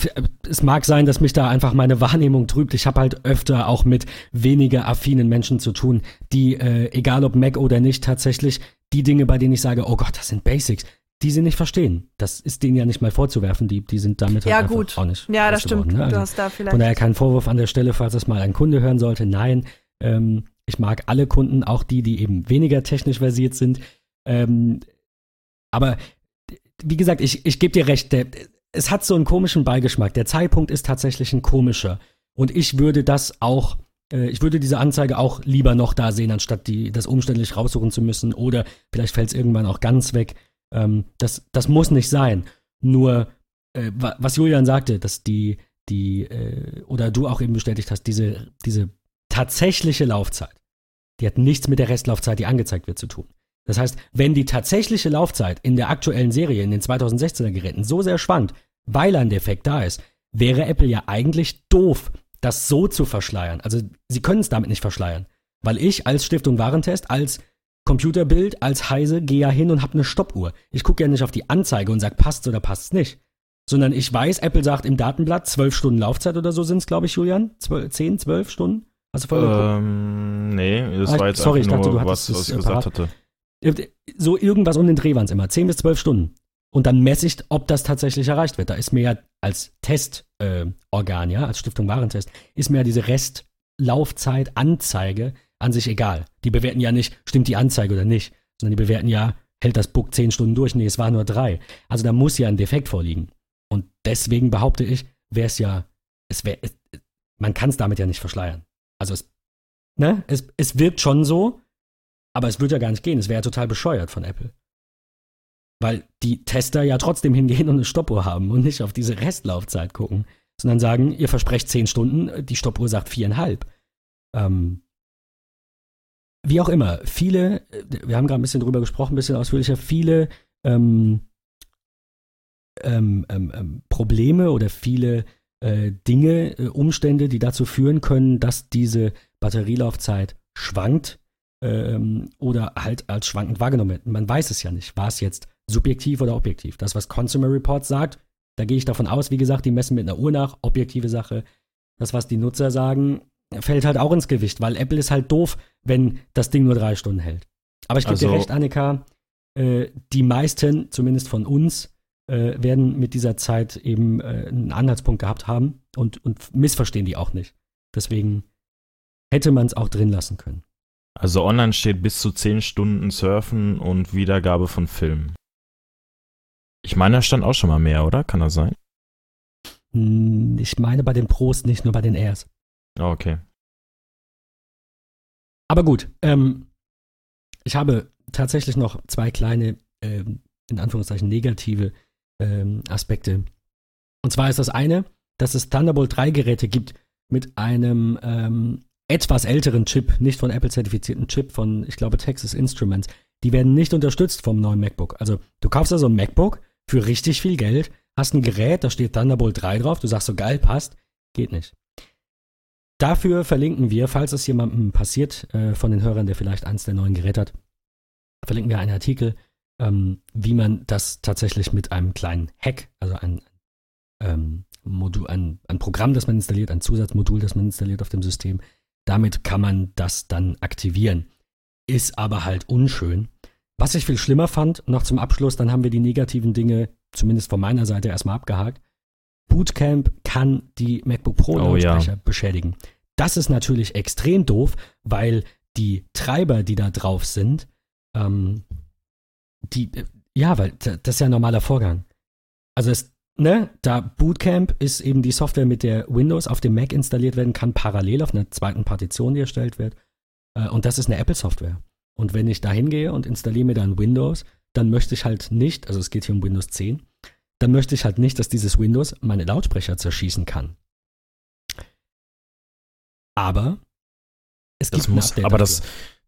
Es mag sein, dass mich da einfach meine Wahrnehmung trübt. Ich habe halt öfter auch mit weniger affinen Menschen zu tun, die, äh, egal ob Mac oder nicht, tatsächlich die Dinge, bei denen ich sage, oh Gott, das sind Basics, die sie nicht verstehen. Das ist denen ja nicht mal vorzuwerfen, die, die sind damit halt ja, gut. auch nicht. Ja, das stimmt. Ne? Also, du hast da vielleicht. Von daher kein Vorwurf an der Stelle, falls es mal ein Kunde hören sollte. Nein, ähm, ich mag alle Kunden, auch die, die eben weniger technisch versiert sind. Ähm, aber wie gesagt, ich, ich gebe dir recht, der, es hat so einen komischen Beigeschmack. Der Zeitpunkt ist tatsächlich ein komischer. Und ich würde das auch, äh, ich würde diese Anzeige auch lieber noch da sehen, anstatt die, das umständlich raussuchen zu müssen. Oder vielleicht fällt es irgendwann auch ganz weg. Ähm, das, das muss nicht sein. Nur, äh, was Julian sagte, dass die, die, äh, oder du auch eben bestätigt hast, diese, diese tatsächliche Laufzeit, die hat nichts mit der Restlaufzeit, die angezeigt wird, zu tun. Das heißt, wenn die tatsächliche Laufzeit in der aktuellen Serie, in den 2016er Geräten, so sehr schwankt, weil ein Defekt da ist, wäre Apple ja eigentlich doof, das so zu verschleiern. Also sie können es damit nicht verschleiern. Weil ich als Stiftung Warentest, als Computerbild als Heise gehe ja hin und habe eine Stoppuhr. Ich gucke ja nicht auf die Anzeige und sage, passt oder passt nicht. Sondern ich weiß, Apple sagt im Datenblatt zwölf Stunden Laufzeit oder so sind es, glaube ich, Julian. Zehn, zwölf Stunden? Hast du vorher ähm, Nee, das ah, war jetzt sorry, ich dachte, du was, was ich gesagt hatte. So irgendwas um den Dreh waren es immer. Zehn bis zwölf Stunden. Und dann messe ich, ob das tatsächlich erreicht wird. Da ist mir ja als Testorgan, äh, ja, als Stiftung Warentest, ist mir ja diese Restlaufzeit Anzeige an sich egal. Die bewerten ja nicht, stimmt die Anzeige oder nicht, sondern die bewerten ja, hält das Book zehn Stunden durch? Nee, es war nur drei. Also da muss ja ein Defekt vorliegen. Und deswegen behaupte ich, wäre es ja, es wäre, man kann es damit ja nicht verschleiern. Also es, ne, es, es wirkt schon so, aber es wird ja gar nicht gehen. Es wäre ja total bescheuert von Apple. Weil die Tester ja trotzdem hingehen und eine Stoppuhr haben und nicht auf diese Restlaufzeit gucken, sondern sagen, ihr versprecht zehn Stunden, die Stoppuhr sagt viereinhalb. Ähm, wie auch immer, viele, wir haben gerade ein bisschen drüber gesprochen, ein bisschen ausführlicher, viele ähm, ähm, ähm, ähm Probleme oder viele äh, Dinge, äh, Umstände, die dazu führen können, dass diese Batterielaufzeit schwankt ähm, oder halt als schwankend wahrgenommen wird. Man weiß es ja nicht. War es jetzt subjektiv oder objektiv? Das, was Consumer Reports sagt, da gehe ich davon aus, wie gesagt, die messen mit einer Uhr nach, objektive Sache. Das, was die Nutzer sagen, fällt halt auch ins Gewicht, weil Apple ist halt doof, wenn das Ding nur drei Stunden hält. Aber ich gebe dir Also- recht, Annika, äh, die meisten, zumindest von uns, äh, werden mit dieser Zeit eben äh, einen Anhaltspunkt gehabt haben und, und missverstehen die auch nicht. Deswegen hätte man es auch drin lassen können. Also online steht bis zu 10 Stunden Surfen und Wiedergabe von Filmen. Ich meine, da stand auch schon mal mehr, oder? Kann das sein? Hm, Ich meine bei den Pros, nicht nur bei den Airs. Ah, okay. Aber gut, ähm, ich habe tatsächlich noch zwei kleine, ähm, in Anführungszeichen negative ähm, Aspekte. Und zwar ist das eine, dass es Thunderbolt 3 Geräte gibt mit einem ähm, etwas älteren Chip, nicht von Apple zertifizierten Chip von, ich glaube, Texas Instruments. Die werden nicht unterstützt vom neuen MacBook. Also du kaufst also ein MacBook für richtig viel Geld, hast ein Gerät, da steht Thunderbolt 3 drauf, du sagst so geil, passt, geht nicht. Dafür verlinken wir, falls es jemandem passiert, äh, von den Hörern, der vielleicht eins der neuen Geräte hat, verlinken wir einen Artikel, ähm, wie man das tatsächlich mit einem kleinen Hack, also ein, ähm, Modul, ein, ein Programm, das man installiert, ein Zusatzmodul, das man installiert auf dem System, damit kann man das dann aktivieren. Ist aber halt unschön. Was ich viel schlimmer fand, noch zum Abschluss, dann haben wir die negativen Dinge, zumindest von meiner Seite, erstmal abgehakt. Bootcamp kann die MacBook Pro Oh ja. Lautsprecher beschädigen. Das ist natürlich extrem doof, weil die Treiber, die da drauf sind, ähm, die, äh, ja, weil da- das ist ja ein normaler Vorgang. Also es, ne, da Bootcamp ist eben die Software, mit der Windows auf dem Mac installiert werden kann, parallel auf einer zweiten Partition, die erstellt wird. Äh, und das ist eine Apple-Software. Und wenn ich da hingehe und installiere mir dann Windows, dann möchte ich halt nicht, also es geht hier um Windows 10, dann möchte ich halt nicht, dass dieses Windows meine Lautsprecher zerschießen kann. Aber es Das gibt muss, aber das,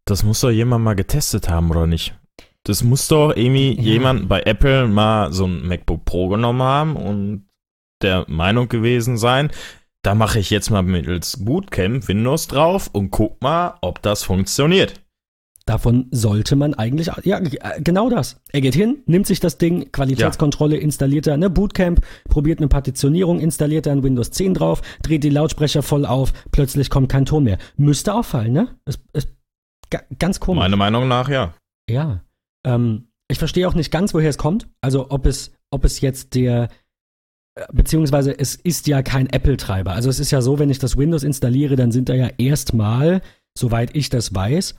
das muss doch jemand mal getestet haben, oder nicht? Das muss doch irgendwie Ja. jemand bei Apple mal so ein MacBook Pro genommen haben und der Meinung gewesen sein, da mache ich jetzt mal mittels Bootcamp Windows drauf und guck mal, ob das funktioniert. Davon sollte man eigentlich, ja, äh, genau das. Er geht hin, nimmt sich das Ding, Qualitätskontrolle, installiert er, ne, Bootcamp, probiert eine Partitionierung, installiert er ein Windows 10 drauf, dreht die Lautsprecher voll auf, plötzlich kommt kein Ton mehr. Müsste auffallen, ne? Es, ga- ganz komisch. Meiner Meinung nach, ja. Ja. Ähm, ich verstehe auch nicht ganz, woher es kommt. Also ob es, ob es jetzt der, äh, beziehungsweise es ist ja kein Apple-Treiber. Also es ist ja so, wenn ich das Windows installiere, dann sind da ja erstmal, soweit ich das weiß,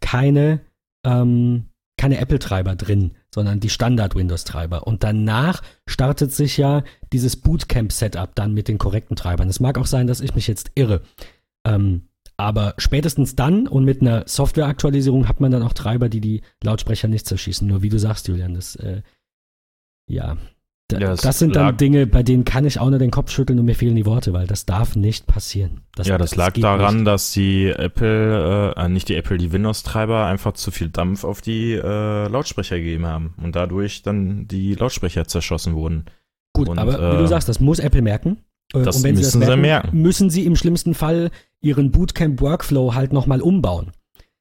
keine, ähm, keine Apple-Treiber drin, sondern die Standard-Windows-Treiber. Und danach startet sich ja dieses Bootcamp-Setup dann mit den korrekten Treibern. Es mag auch sein, dass ich mich jetzt irre. Ähm, aber spätestens dann und mit einer Software-Aktualisierung hat man dann auch Treiber, die die Lautsprecher nicht zerschießen. Nur wie du sagst, Julian, das, äh, ja. Da, Ja, es das sind dann lag- Dinge, bei denen kann ich auch nur den Kopf schütteln und mir fehlen die Worte, weil das darf nicht passieren. ja, das lag geht daran, nicht. dass die Apple, äh, nicht die Apple, die Windows-Treiber einfach zu viel Dampf auf die äh, Lautsprecher gegeben haben und dadurch dann die Lautsprecher zerschossen wurden. Gut, und, aber wie du äh, sagst, das muss Apple merken. Äh, das und wenn müssen sie sie das merken, merken. müssen sie im schlimmsten Fall ihren Bootcamp-Workflow halt nochmal umbauen.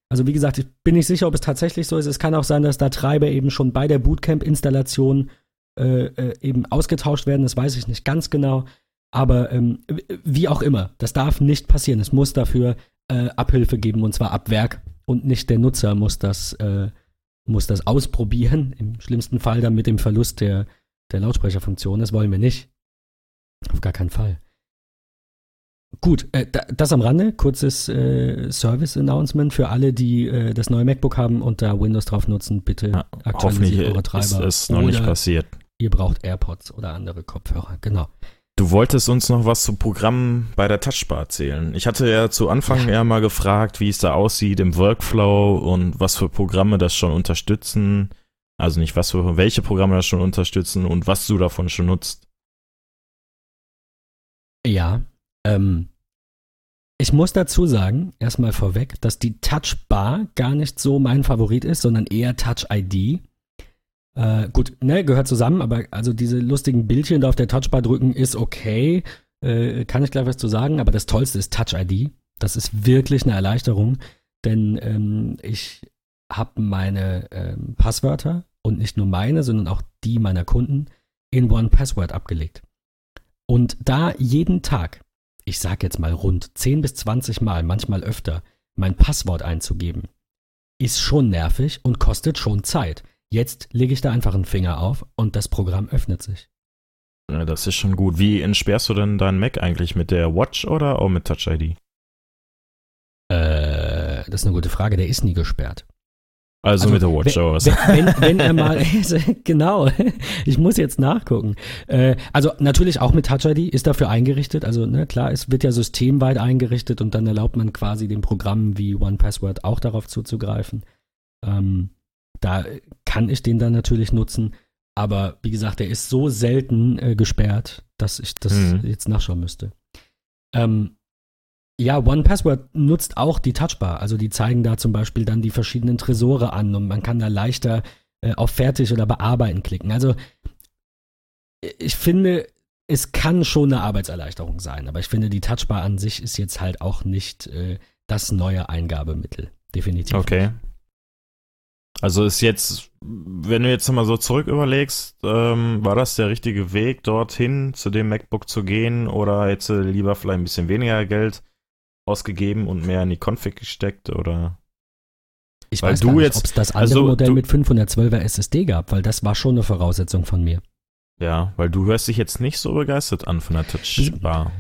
Also wie gesagt, ich bin nicht sicher, ob es tatsächlich so ist. Es kann auch sein, dass da Treiber eben schon bei der Bootcamp-Installation äh, äh, eben ausgetauscht werden. Das weiß ich nicht ganz genau. Aber ähm, wie auch immer, das darf nicht passieren. Es muss dafür äh, Abhilfe geben und zwar ab Werk und nicht der Nutzer muss das, äh, muss das ausprobieren. Im schlimmsten Fall dann mit dem Verlust der, der Lautsprecherfunktion. Das wollen wir nicht. Auf gar keinen Fall. Gut, äh, da, das am Rande. Kurzes äh, Service-Announcement für alle, die äh, das neue MacBook haben und da Windows drauf nutzen. Bitte Ja, aktualisiert eure ist Treiber. es noch nicht passiert. Ihr braucht AirPods oder andere Kopfhörer. Genau. Du wolltest uns noch was zu Programmen bei der Touchbar erzählen. Ich hatte ja zu Anfang Ja. ja mal gefragt, wie es da aussieht im Workflow und was für Programme das schon unterstützen. Also nicht was für welche Programme das schon unterstützen und was du davon schon nutzt. Ja, ähm, ich muss dazu sagen, erstmal vorweg, dass die Touchbar gar nicht so mein Favorit ist, sondern eher Touch ID. Äh, gut, ne, gehört zusammen, aber also diese lustigen Bildchen da auf der Touchbar drücken ist okay. Äh, kann ich gleich was zu sagen, aber das Tollste ist Touch ID. Das ist wirklich eine Erleichterung, denn ähm, ich habe meine ähm, Passwörter und nicht nur meine, sondern auch die meiner Kunden in One Password abgelegt. Und da jeden Tag, ich sag jetzt mal rund 10 bis 20 Mal, manchmal öfter, mein Passwort einzugeben, ist schon nervig und kostet schon Zeit. Jetzt lege ich da einfach einen Finger auf und das Programm öffnet sich. Ja, das ist schon gut. Wie entsperrst du denn deinen Mac eigentlich? Mit der Watch oder auch mit Touch ID? Äh, das ist eine gute Frage. Der ist nie gesperrt. Also, Also, mit der Watch oder was? Wenn, wenn, wenn er mal, genau, ich muss jetzt nachgucken. Äh, also natürlich auch mit Touch ID ist dafür eingerichtet. Also ne, klar, es wird ja systemweit eingerichtet und dann erlaubt man quasi den Programmen wie OnePassword auch darauf zuzugreifen. Ähm, da kann ich den dann natürlich nutzen. Aber wie gesagt, der ist so selten äh, gesperrt, dass ich das Mhm. jetzt nachschauen müsste. Ähm, ja, OnePassword nutzt auch die Touchbar. Also die zeigen da zum Beispiel dann die verschiedenen Tresore an und man kann da leichter äh, auf Fertig oder Bearbeiten klicken. Also ich finde, es kann schon eine Arbeitserleichterung sein, aber ich finde, die Touchbar an sich ist jetzt halt auch nicht äh, das neue Eingabemittel. Definitiv. Okay. Also ist jetzt, wenn du jetzt mal so zurück überlegst, ähm, war das der richtige Weg, dorthin zu dem MacBook zu gehen oder hättest du lieber vielleicht ein bisschen weniger Geld ausgegeben und mehr in die Config gesteckt oder? Ich Weil weiß du nicht, jetzt- ob es das andere also Modell du- mit 512er SSD gab, weil das war schon eine Voraussetzung von mir. Ja, weil du hörst dich jetzt nicht so begeistert an von der Touchbar.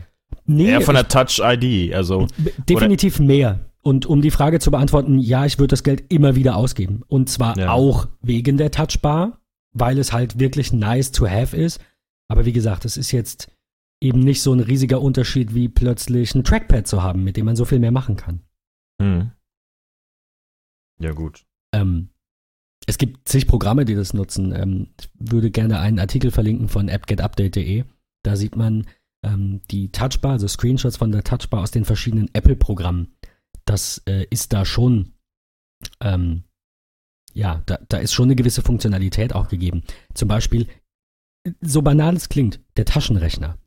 Nee, Eher von der Touch ID, also Definitiv mehr. Und um die Frage zu beantworten, ja, ich würde das Geld immer wieder ausgeben. Und zwar Ja. auch wegen der Touchbar, weil es halt wirklich nice to have ist. Aber wie gesagt, es ist jetzt eben nicht so ein riesiger Unterschied, wie plötzlich ein Trackpad zu haben, mit dem man so viel mehr machen kann. hm. Ja gut. Ähm, es gibt zig Programme, die das nutzen. Ähm, ich würde gerne einen Artikel verlinken von appgetupdate.de. Da sieht man ähm, die Touchbar, also Screenshots von der Touchbar aus den verschiedenen Apple-Programmen. Das äh, ist da schon, ähm, ja, da, da ist schon eine gewisse Funktionalität auch gegeben. Zum Beispiel, so banal es klingt, der Taschenrechner.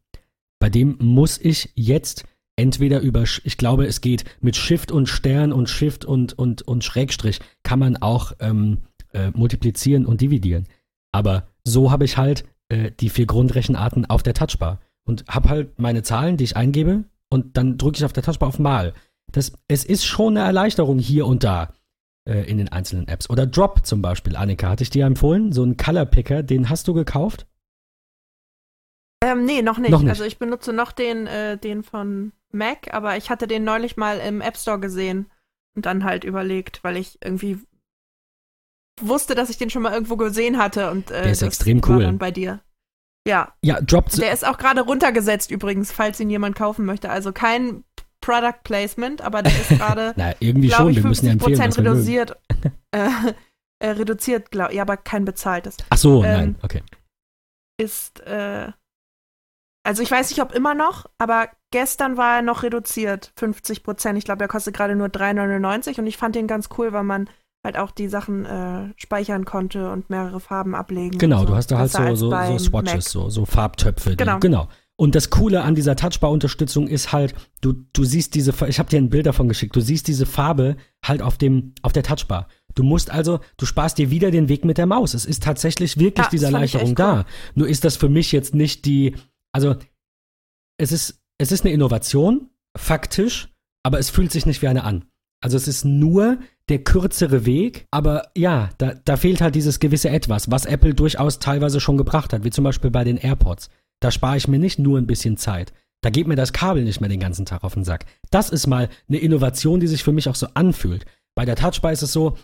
Bei dem muss ich jetzt entweder über, ich glaube, es geht mit Shift und Stern und Shift und, und, und Schrägstrich, kann man auch ähm, äh, multiplizieren und dividieren. Aber so habe ich halt äh, die vier Grundrechenarten auf der Touchbar und habe halt meine Zahlen, die ich eingebe und dann drücke ich auf der Touchbar auf Mal. Das, es ist schon eine Erleichterung hier und da äh, in den einzelnen Apps. Oder Drop zum Beispiel, Annika, hatte ich dir empfohlen, so einen Color Picker, den hast du gekauft? Ähm, nee, noch nicht. Noch nicht. Also ich benutze noch den, äh, den von Mac, aber ich hatte den neulich mal im App Store gesehen und dann halt überlegt, weil ich irgendwie wusste, dass ich den schon mal irgendwo gesehen hatte und äh, Der ist extrem cool. dann bei dir. Ja, Ja, Drop, der ist auch gerade runtergesetzt übrigens, falls ihn jemand kaufen möchte. Also kein Product Placement, aber der ist gerade, na, irgendwie glaube schon, ich, wir müssen ja 50 empfehlen, mögen. reduziert. äh, äh, reduziert, glaube ja, aber kein bezahltes. Ach so, Ähm, nein, okay. ist, äh, also ich weiß nicht, ob immer noch, aber gestern war er noch reduziert, 50 Prozent. Ich glaube, er kostet gerade nur 3,99 und ich fand den ganz cool, weil man halt auch die Sachen äh, speichern konnte und mehrere Farben ablegen. Genau, so. du hast da halt so, so, so Swatches, Mac. so, so Farbtöpfe. Die, Genau. genau. Und das Coole an dieser Touchbar-Unterstützung ist halt, du, du siehst diese, ich habe dir ein Bild davon geschickt, du siehst diese Farbe halt auf, dem, auf der Touchbar. Du musst also, du sparst dir wieder den Weg mit der Maus. Es ist tatsächlich wirklich Ja, diese Erleichterung da. cool. Nur ist das für mich jetzt nicht die, also es ist, es ist eine Innovation, faktisch, aber es fühlt sich nicht wie eine an. Also es ist nur der kürzere Weg, aber ja, da, da fehlt halt dieses gewisse Etwas, was Apple durchaus teilweise schon gebracht hat, wie zum Beispiel bei den AirPods. Da spare ich mir nicht nur ein bisschen Zeit. Da geht mir das Kabel nicht mehr den ganzen Tag auf den Sack. Das ist mal eine Innovation, die sich für mich auch so anfühlt. Bei der Touchbar ist es so,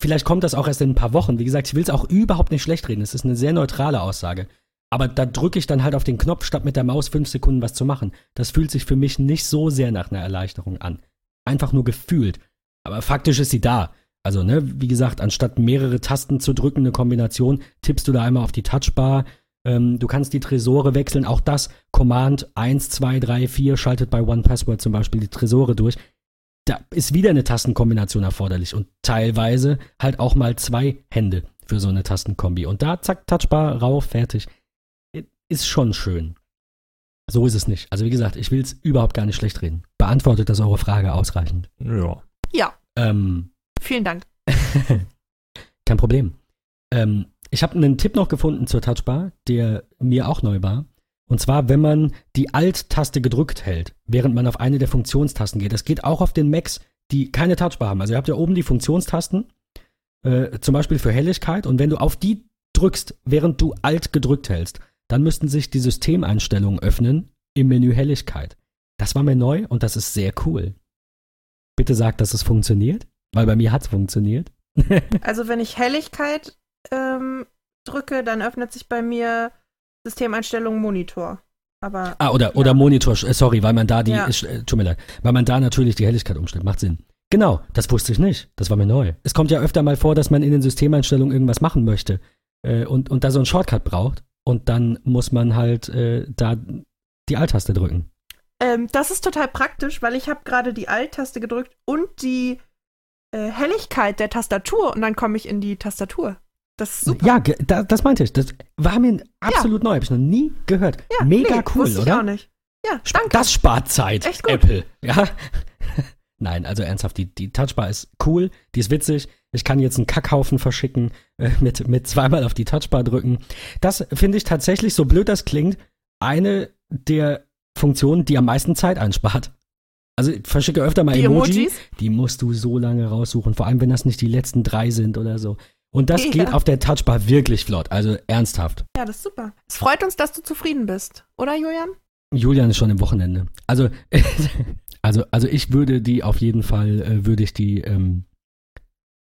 vielleicht kommt das auch erst in ein paar Wochen. Wie gesagt, ich will es auch überhaupt nicht schlecht reden. Es ist eine sehr neutrale Aussage. Aber da drücke ich dann halt auf den Knopf, statt mit der Maus fünf Sekunden was zu machen. Das fühlt sich für mich nicht so sehr nach einer Erleichterung an. Einfach nur gefühlt. Aber faktisch ist sie da. Also, ne, wie gesagt, anstatt mehrere Tasten zu drücken, eine Kombination, tippst du da einmal auf die Touchbar. Ähm, du kannst die Tresore wechseln. Auch das Command 1, 2, 3, 4 schaltet bei OnePassword zum Beispiel die Tresore durch. Da ist wieder eine Tastenkombination erforderlich und teilweise halt auch mal zwei Hände für so eine Tastenkombi. Und da, zack, Touchbar, rauf, fertig. Ist schon schön. So ist es nicht. Also wie gesagt, ich will es überhaupt gar nicht schlecht reden. Beantwortet das eure Frage ausreichend. Ja. Ja, Ähm, vielen Dank. kein Problem. Ähm, ich habe einen Tipp noch gefunden zur Touchbar, der mir auch neu war. Und zwar, wenn man die Alt-Taste gedrückt hält, während man auf eine der Funktionstasten geht. Das geht auch auf den Macs, die keine Touchbar haben. Also ihr habt ja oben die Funktionstasten, äh, zum Beispiel für Helligkeit. Und wenn du auf die drückst, während du Alt gedrückt hältst, dann müssten sich die Systemeinstellungen öffnen im Menü Helligkeit. Das war mir neu und das ist sehr cool. Bitte sag, dass es funktioniert, weil bei mir hat es funktioniert. also wenn ich Helligkeit ähm, drücke, dann öffnet sich bei mir Systemeinstellungen Monitor. Aber, ah, oder, ja. oder Monitor, äh, sorry, weil man da die, ja. ist, äh, tut mir leid, weil man da natürlich die Helligkeit umstellt. Macht Sinn. Genau, das wusste ich nicht. Das war mir neu. Es kommt ja öfter mal vor, dass man in den Systemeinstellungen irgendwas machen möchte äh, und, und da so einen Shortcut braucht. Und dann muss man halt äh, da die Alt-Taste drücken. Ähm, das ist total praktisch, weil ich habe gerade die Alt-Taste gedrückt und die äh, Helligkeit der Tastatur und dann komme ich in die Tastatur. Das ist super. Ja, da, das meinte ich. Das war mir absolut ja. neu. Habe ich noch nie gehört. Ja, Mega nee, cool, oder? Ich auch nicht. Ja, danke. Das spart Zeit, Echt gut. Apple. Ja. Nein, also ernsthaft, die, die Touchbar ist cool, die ist witzig. Ich kann jetzt einen Kackhaufen verschicken, äh, mit, mit zweimal auf die Touchbar drücken. Das finde ich tatsächlich, so blöd das klingt, eine der Funktionen, die am meisten Zeit einspart. Also ich verschicke öfter mal die Emoji, Emojis? die musst du so lange raussuchen, vor allem wenn das nicht die letzten drei sind oder so. Und das ja. geht auf der Touchbar wirklich flott, also ernsthaft. Ja, das ist super. Es freut uns, dass du zufrieden bist, oder Julian? Julian ist schon im Wochenende. Also, also, also ich würde die auf jeden Fall, äh, würde ich die, ähm,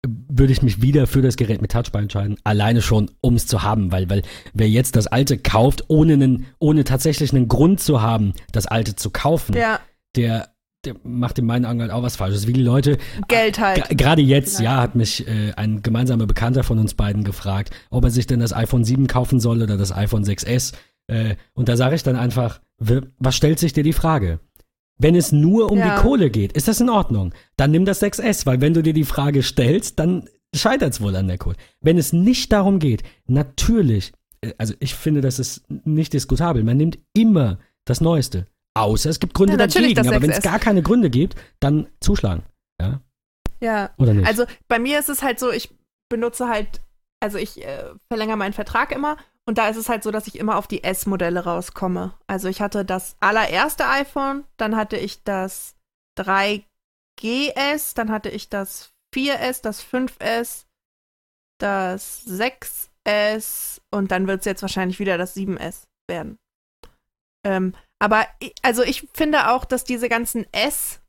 würde ich mich wieder für das Gerät mit Touchbar entscheiden. Alleine schon, um es zu haben, weil, weil wer jetzt das alte kauft, ohne, einen, ohne tatsächlich einen Grund zu haben, das alte zu kaufen, ja. der der macht in meinen Augen halt auch was Falsches. Wie die Leute. Geld halt. Gerade jetzt, ja, hat mich äh, ein gemeinsamer Bekannter von uns beiden gefragt, ob er sich denn das iPhone 7 kaufen soll oder das iPhone 6S. Äh, und da sage ich dann einfach, was stellt sich dir die Frage? Wenn es nur um ja. die Kohle geht, ist das in Ordnung. Dann nimm das 6S, weil wenn du dir die Frage stellst, dann scheitert es wohl an der Kohle. Wenn es nicht darum geht, natürlich, äh, also ich finde, das ist nicht diskutabel. Man nimmt immer das Neueste. Außer es gibt Gründe ja, dagegen. Aber wenn es gar keine Gründe gibt, dann zuschlagen. Ja. Ja. Oder nicht? Also bei mir ist es halt so, ich benutze halt, also ich äh, verlängere meinen Vertrag immer und da ist es halt so, dass ich immer auf die S-Modelle rauskomme. Also ich hatte das allererste iPhone, dann hatte ich das 3GS, dann hatte ich das 4S, das 5S, das 6S und dann wird es jetzt wahrscheinlich wieder das 7S werden. Ähm, aber also ich finde auch, dass diese ganzen S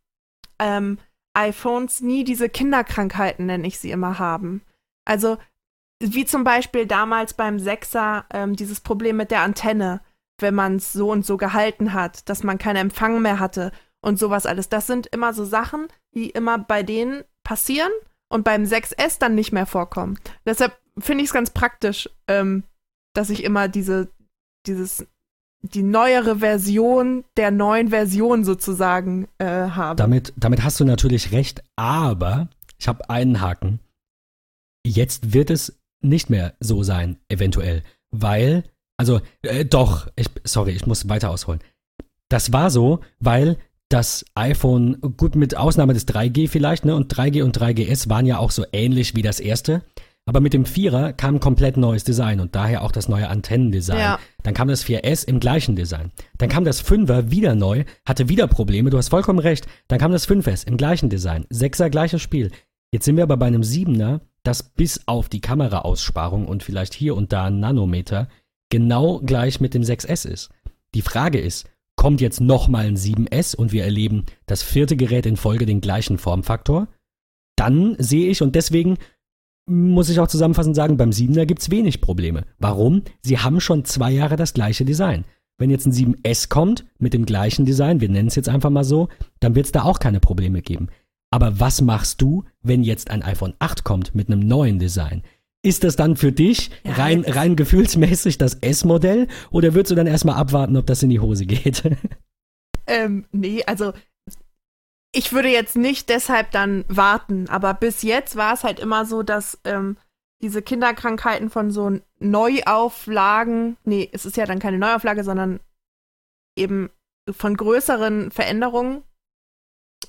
ähm, iPhones nie diese Kinderkrankheiten, nenne ich sie immer, haben. Also wie zum Beispiel damals beim 6er ähm, dieses Problem mit der Antenne, wenn man es so und so gehalten hat, dass man keinen Empfang mehr hatte und sowas alles. Das sind immer so Sachen, die immer bei denen passieren und beim 6S dann nicht mehr vorkommen. Deshalb finde ich es ganz praktisch, ähm, dass ich immer diese, dieses die neuere Version der neuen Version sozusagen äh, habe. Damit, damit hast du natürlich recht, aber ich habe einen Haken. Jetzt wird es nicht mehr so sein, eventuell, weil, also äh, doch, ich, sorry, ich muss weiter ausholen. Das war so, weil das iPhone, gut mit Ausnahme des 3G vielleicht, ne, und 3G und 3GS waren ja auch so ähnlich wie das erste. Aber mit dem Vierer kam ein komplett neues Design und daher auch das neue Antennendesign. Ja. Dann kam das 4S im gleichen Design. Dann kam das 5er wieder neu, hatte wieder Probleme, du hast vollkommen recht. Dann kam das 5S im gleichen Design. 6er gleiches Spiel. Jetzt sind wir aber bei einem 7er, das bis auf die Kameraaussparung und vielleicht hier und da ein Nanometer genau gleich mit dem 6S ist. Die Frage ist, kommt jetzt nochmal ein 7S und wir erleben das vierte Gerät in Folge den gleichen Formfaktor? Dann sehe ich und deswegen muss ich auch zusammenfassend sagen, beim 7er gibt es wenig Probleme. Warum? Sie haben schon zwei Jahre das gleiche Design. Wenn jetzt ein 7S kommt mit dem gleichen Design, wir nennen es jetzt einfach mal so, dann wird es da auch keine Probleme geben. Aber was machst du, wenn jetzt ein iPhone 8 kommt mit einem neuen Design? Ist das dann für dich ja, rein, rein gefühlsmäßig das S-Modell oder würdest du dann erstmal abwarten, ob das in die Hose geht? Ähm, nee, also ich würde jetzt nicht deshalb dann warten, aber bis jetzt war es halt immer so, dass ähm, diese Kinderkrankheiten von so Neuauflagen, nee, es ist ja dann keine Neuauflage, sondern eben von größeren Veränderungen,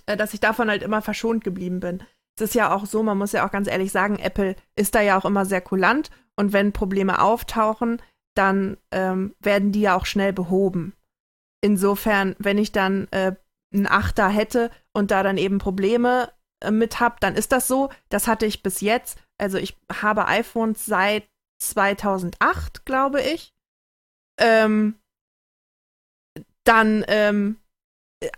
äh, dass ich davon halt immer verschont geblieben bin. Es ist ja auch so, man muss ja auch ganz ehrlich sagen, Apple ist da ja auch immer sehr kulant und wenn Probleme auftauchen, dann ähm, werden die ja auch schnell behoben. Insofern, wenn ich dann äh, einen Achter hätte und da dann eben Probleme äh, mit habe, dann ist das so. Das hatte ich bis jetzt. Also ich habe iPhones seit 2008, glaube ich. Ähm, dann ähm,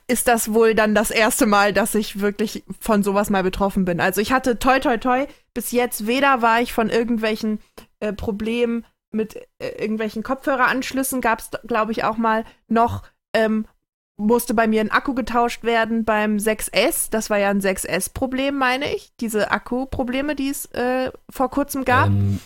ist das wohl dann das erste Mal, dass ich wirklich von sowas mal betroffen bin. Also ich hatte toi toi toi bis jetzt weder war ich von irgendwelchen äh, Problemen mit äh, irgendwelchen Kopfhöreranschlüssen gab es, glaube ich, auch mal noch ähm, musste bei mir ein Akku getauscht werden beim 6S. Das war ja ein 6S-Problem, meine ich. Diese Akku-Probleme, die es äh, vor kurzem gab. Ähm,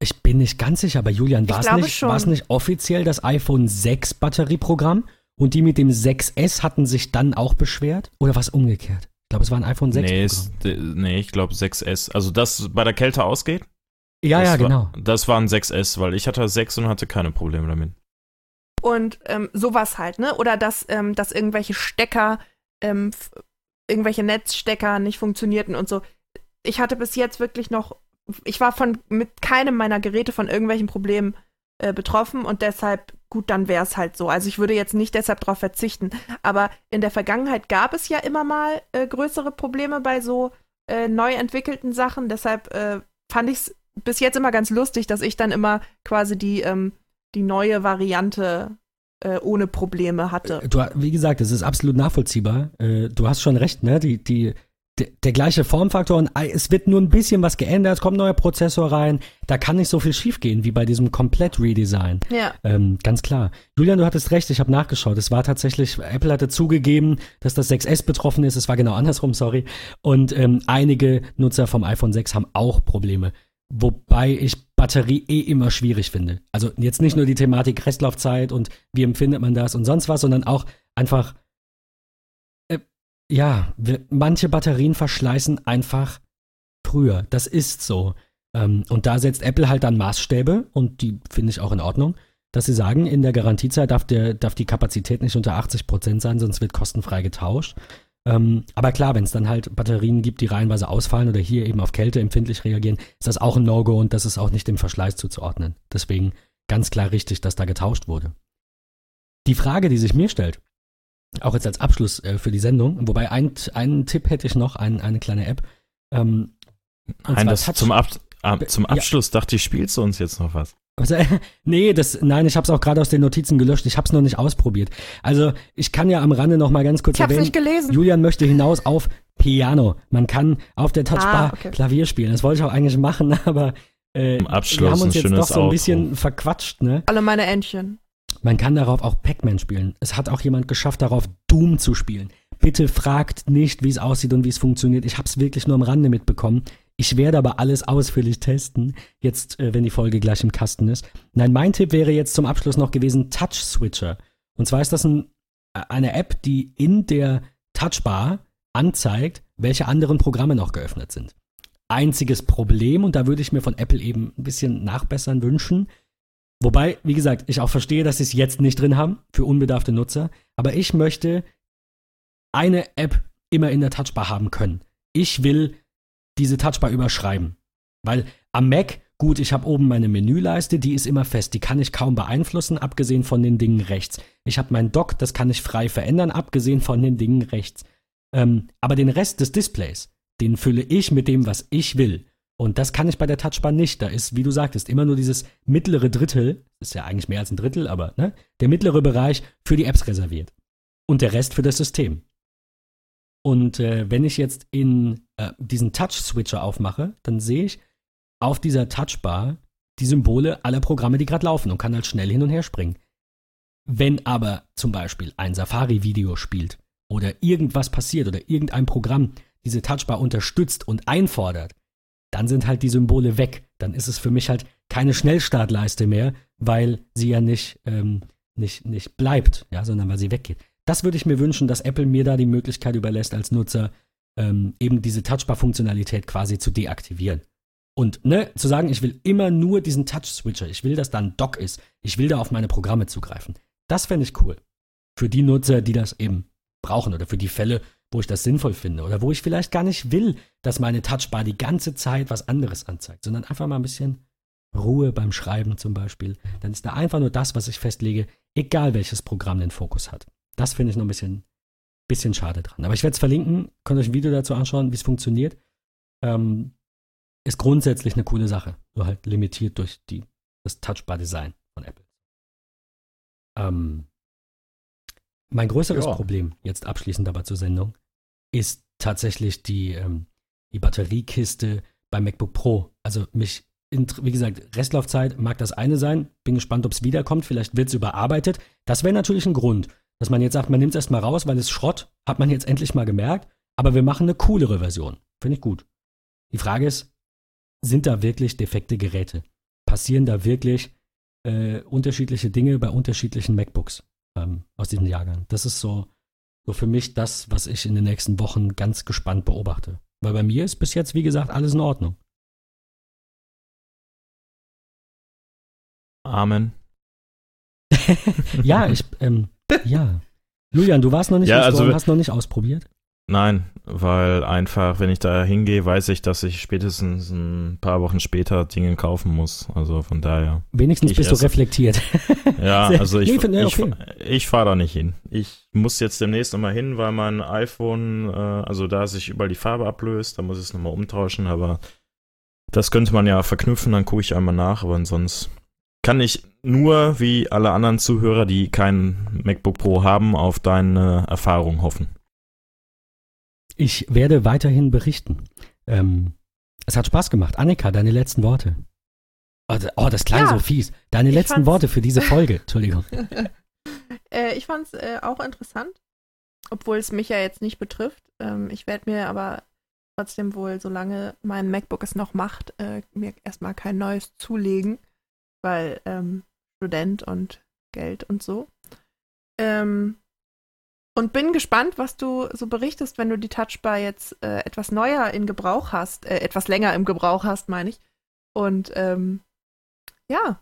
ich bin nicht ganz sicher, aber Julian, war es nicht, nicht offiziell das iPhone 6 Batterieprogramm? Und die mit dem 6S hatten sich dann auch beschwert? Oder was umgekehrt? Ich glaube, es war ein iPhone 6. Nee, ist, nee ich glaube 6S. Also das bei der Kälte ausgeht? Ja, das ja, genau. War, das war ein 6S, weil ich hatte 6 und hatte keine Probleme damit. Und ähm, sowas halt, ne? Oder dass, ähm, dass irgendwelche Stecker, ähm, irgendwelche Netzstecker nicht funktionierten und so. Ich hatte bis jetzt wirklich noch, ich war von mit keinem meiner Geräte von irgendwelchen Problemen äh, betroffen und deshalb, gut, dann wäre es halt so. Also ich würde jetzt nicht deshalb darauf verzichten. Aber in der Vergangenheit gab es ja immer mal äh, größere Probleme bei so äh, neu entwickelten Sachen. Deshalb äh, fand ich es bis jetzt immer ganz lustig, dass ich dann immer quasi die, ähm, die neue Variante äh, ohne Probleme hatte. Du, wie gesagt, es ist absolut nachvollziehbar. Äh, du hast schon recht, ne? Die, die, der, der gleiche Formfaktor und es wird nur ein bisschen was geändert, kommt neuer Prozessor rein. Da kann nicht so viel schiefgehen wie bei diesem Komplett-Redesign. Ja. Ähm, ganz klar. Julian, du hattest recht, ich habe nachgeschaut. Es war tatsächlich, Apple hatte zugegeben, dass das 6S betroffen ist. Es war genau andersrum, sorry. Und ähm, einige Nutzer vom iPhone 6 haben auch Probleme. Wobei ich Batterie eh immer schwierig finde. Also jetzt nicht nur die Thematik Restlaufzeit und wie empfindet man das und sonst was, sondern auch einfach ja, wir, manche Batterien verschleißen einfach früher. Das ist so. Ähm, und da setzt Apple halt dann Maßstäbe und die finde ich auch in Ordnung, dass sie sagen, in der Garantiezeit darf, der, darf die Kapazität nicht unter 80 Prozent sein, sonst wird kostenfrei getauscht. Ähm, aber klar, wenn es dann halt Batterien gibt, die reihenweise ausfallen oder hier eben auf Kälte empfindlich reagieren, ist das auch ein No-Go und das ist auch nicht dem Verschleiß zuzuordnen. Deswegen ganz klar richtig, dass da getauscht wurde. Die Frage, die sich mir stellt, auch jetzt als Abschluss äh, für die Sendung. Wobei ein, einen Tipp hätte ich noch, ein, eine kleine App. Ähm, Nein, das zum, Ab äh, zum Abschluss ja. dachte ich, spielst du uns jetzt noch was? Also, nee, das, nein, ich habe es auch gerade aus den Notizen gelöscht. Ich habe es noch nicht ausprobiert. Also ich kann ja am Rande noch mal ganz kurz ich erwähnen. nicht gelesen. Julian möchte hinaus auf Piano. Man kann auf der Touchbar ah, okay. Klavier spielen. Das wollte ich auch eigentlich machen, aber äh, wir haben uns jetzt doch so ein bisschen verquatscht, ne? Alle meine Entchen. Man kann darauf auch Pac-Man spielen. Es hat auch jemand geschafft, darauf Doom zu spielen. Bitte fragt nicht, wie es aussieht und wie es funktioniert. Ich habe es wirklich nur am Rande mitbekommen. Ich werde aber alles ausführlich testen, jetzt, äh, wenn die Folge gleich im Kasten ist. Nein, mein Tipp wäre jetzt zum Abschluss noch gewesen Touch Switcher. Und zwar ist das ein, äh, eine App, die in der Touchbar anzeigt, welche anderen Programme noch geöffnet sind. Einziges Problem, und da würde ich mir von Apple eben ein bisschen nachbessern wünschen, Wobei, wie gesagt, ich auch verstehe, dass sie es jetzt nicht drin haben für unbedarfte Nutzer. Aber ich möchte eine App immer in der Touchbar haben können. Ich will diese Touchbar überschreiben. Weil am Mac, gut, ich habe oben meine Menüleiste, die ist immer fest. Die kann ich kaum beeinflussen, abgesehen von den Dingen rechts. Ich habe mein Dock, das kann ich frei verändern, abgesehen von den Dingen rechts. Ähm, aber den Rest des Displays, den fülle ich mit dem, was ich will. Und das kann ich bei der Touchbar nicht. Da ist, wie du sagtest, immer nur dieses mittlere Drittel, ist ja eigentlich mehr als ein Drittel, aber ne, der mittlere Bereich für die Apps reserviert. Und der Rest für das System. Und äh, wenn ich jetzt in äh, diesen Touch-Switcher aufmache, dann sehe ich auf dieser Touchbar die Symbole aller Programme, die gerade laufen und kann halt schnell hin und her springen. Wenn aber zum Beispiel ein Safari-Video spielt oder irgendwas passiert oder irgendein Programm diese Touchbar unterstützt und einfordert, dann sind halt die Symbole weg. Dann ist es für mich halt keine Schnellstartleiste mehr, weil sie ja nicht, ähm, nicht, nicht bleibt, ja, sondern weil sie weggeht. Das würde ich mir wünschen, dass Apple mir da die Möglichkeit überlässt, als Nutzer ähm, eben diese Touchbar-Funktionalität quasi zu deaktivieren. Und ne, zu sagen, ich will immer nur diesen Touch-Switcher, ich will, dass da ein Dock ist, ich will da auf meine Programme zugreifen. Das fände ich cool. Für die Nutzer, die das eben brauchen oder für die Fälle, wo ich das sinnvoll finde oder wo ich vielleicht gar nicht will, dass meine Touchbar die ganze Zeit was anderes anzeigt, sondern einfach mal ein bisschen Ruhe beim Schreiben zum Beispiel. Dann ist da einfach nur das, was ich festlege, egal welches Programm den Fokus hat. Das finde ich noch ein bisschen, bisschen schade dran. Aber ich werde es verlinken, könnt euch ein Video dazu anschauen, wie es funktioniert. Ähm, ist grundsätzlich eine coole Sache. So halt limitiert durch die, das Touchbar-Design von Apple. Ähm, mein größeres Ja. Problem, jetzt abschließend aber zur Sendung, ist tatsächlich die, ähm, die Batteriekiste beim MacBook Pro. Also mich, wie gesagt, Restlaufzeit mag das eine sein. Bin gespannt, ob es wiederkommt. Vielleicht wird es überarbeitet. Das wäre natürlich ein Grund, dass man jetzt sagt, man nimmt es erstmal raus, weil es Schrott, hat man jetzt endlich mal gemerkt. Aber wir machen eine coolere Version. Finde ich gut. Die Frage ist, sind da wirklich defekte Geräte? Passieren da wirklich äh, unterschiedliche Dinge bei unterschiedlichen MacBooks ähm, aus diesem Jahrgang? Das ist so, so für mich das, was ich in den nächsten Wochen ganz gespannt beobachte. Weil bei mir ist bis jetzt, wie gesagt, alles in Ordnung. Amen. Ja, ich, ähm, ja. Julian, du warst noch nicht Ja, also- hast noch nicht ausprobiert. Nein, weil einfach, wenn ich da hingehe, weiß ich, dass ich spätestens ein paar Wochen später Dinge kaufen muss. Also von daher. Wenigstens bist du reflektiert. Ja, also ich, Nee, ich, okay. ich fahre da nicht hin. Ich muss jetzt demnächst nochmal hin, weil mein iPhone, äh, also da sich überall die Farbe ablöst, da muss ich es nochmal umtauschen, aber das könnte man ja verknüpfen, dann gucke ich einmal nach, aber sonst kann ich nur, wie alle anderen Zuhörer, die kein MacBook Pro haben, auf deine Erfahrung hoffen. Ich werde weiterhin berichten. Ähm, es hat Spaß gemacht. Annika, deine letzten Worte. Oh, oh das klang Ja, so fies. Deine letzten Worte für diese Folge. Entschuldigung. äh, ich fand es äh, auch interessant, obwohl es mich ja jetzt nicht betrifft. Ähm, ich werde mir aber trotzdem wohl, solange mein MacBook es noch macht, äh, mir erstmal kein neues zulegen, weil ähm, Student und Geld und so. Ähm, und bin gespannt, was du so berichtest, wenn du die Touchbar jetzt äh, etwas neuer in Gebrauch hast, äh, etwas länger im Gebrauch hast, meine ich. Und ähm, ja,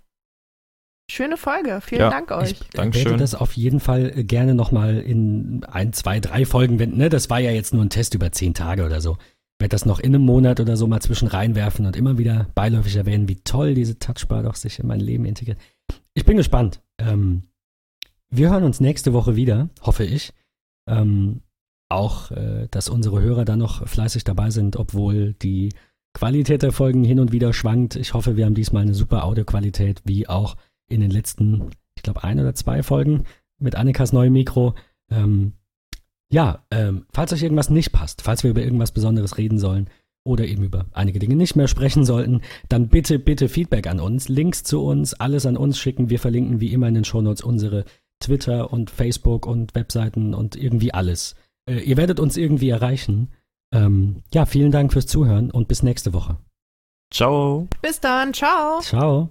schöne Folge. Vielen Ja, Dank euch. Ich Dankeschön. werde das auf jeden Fall äh, gerne nochmal in ein, zwei, drei Folgen wenden. Ne? Das war ja jetzt nur ein Test über zehn Tage oder so. Werde das noch in einem Monat oder so mal zwischen reinwerfen und immer wieder beiläufig erwähnen, wie toll diese Touchbar doch sich in mein Leben integriert. Ich bin gespannt. Ähm, wir hören uns nächste Woche wieder, hoffe ich. Ähm, auch, äh, dass unsere Hörer da noch fleißig dabei sind, obwohl die Qualität der Folgen hin und wieder schwankt. Ich hoffe, wir haben diesmal eine super Audioqualität, wie auch in den letzten, ich glaube, ein oder zwei Folgen mit Annikas neuem Mikro. Ähm, ja, ähm, falls euch irgendwas nicht passt, falls wir über irgendwas Besonderes reden sollen oder eben über einige Dinge nicht mehr sprechen sollten, dann bitte, bitte Feedback an uns, Links zu uns, alles an uns schicken. Wir verlinken wie immer in den Shownotes unsere Twitter und Facebook und Webseiten und irgendwie alles. Äh, ihr werdet uns irgendwie erreichen. Ähm, ja, vielen Dank fürs Zuhören und bis nächste Woche. Ciao. Bis dann, ciao. Ciao.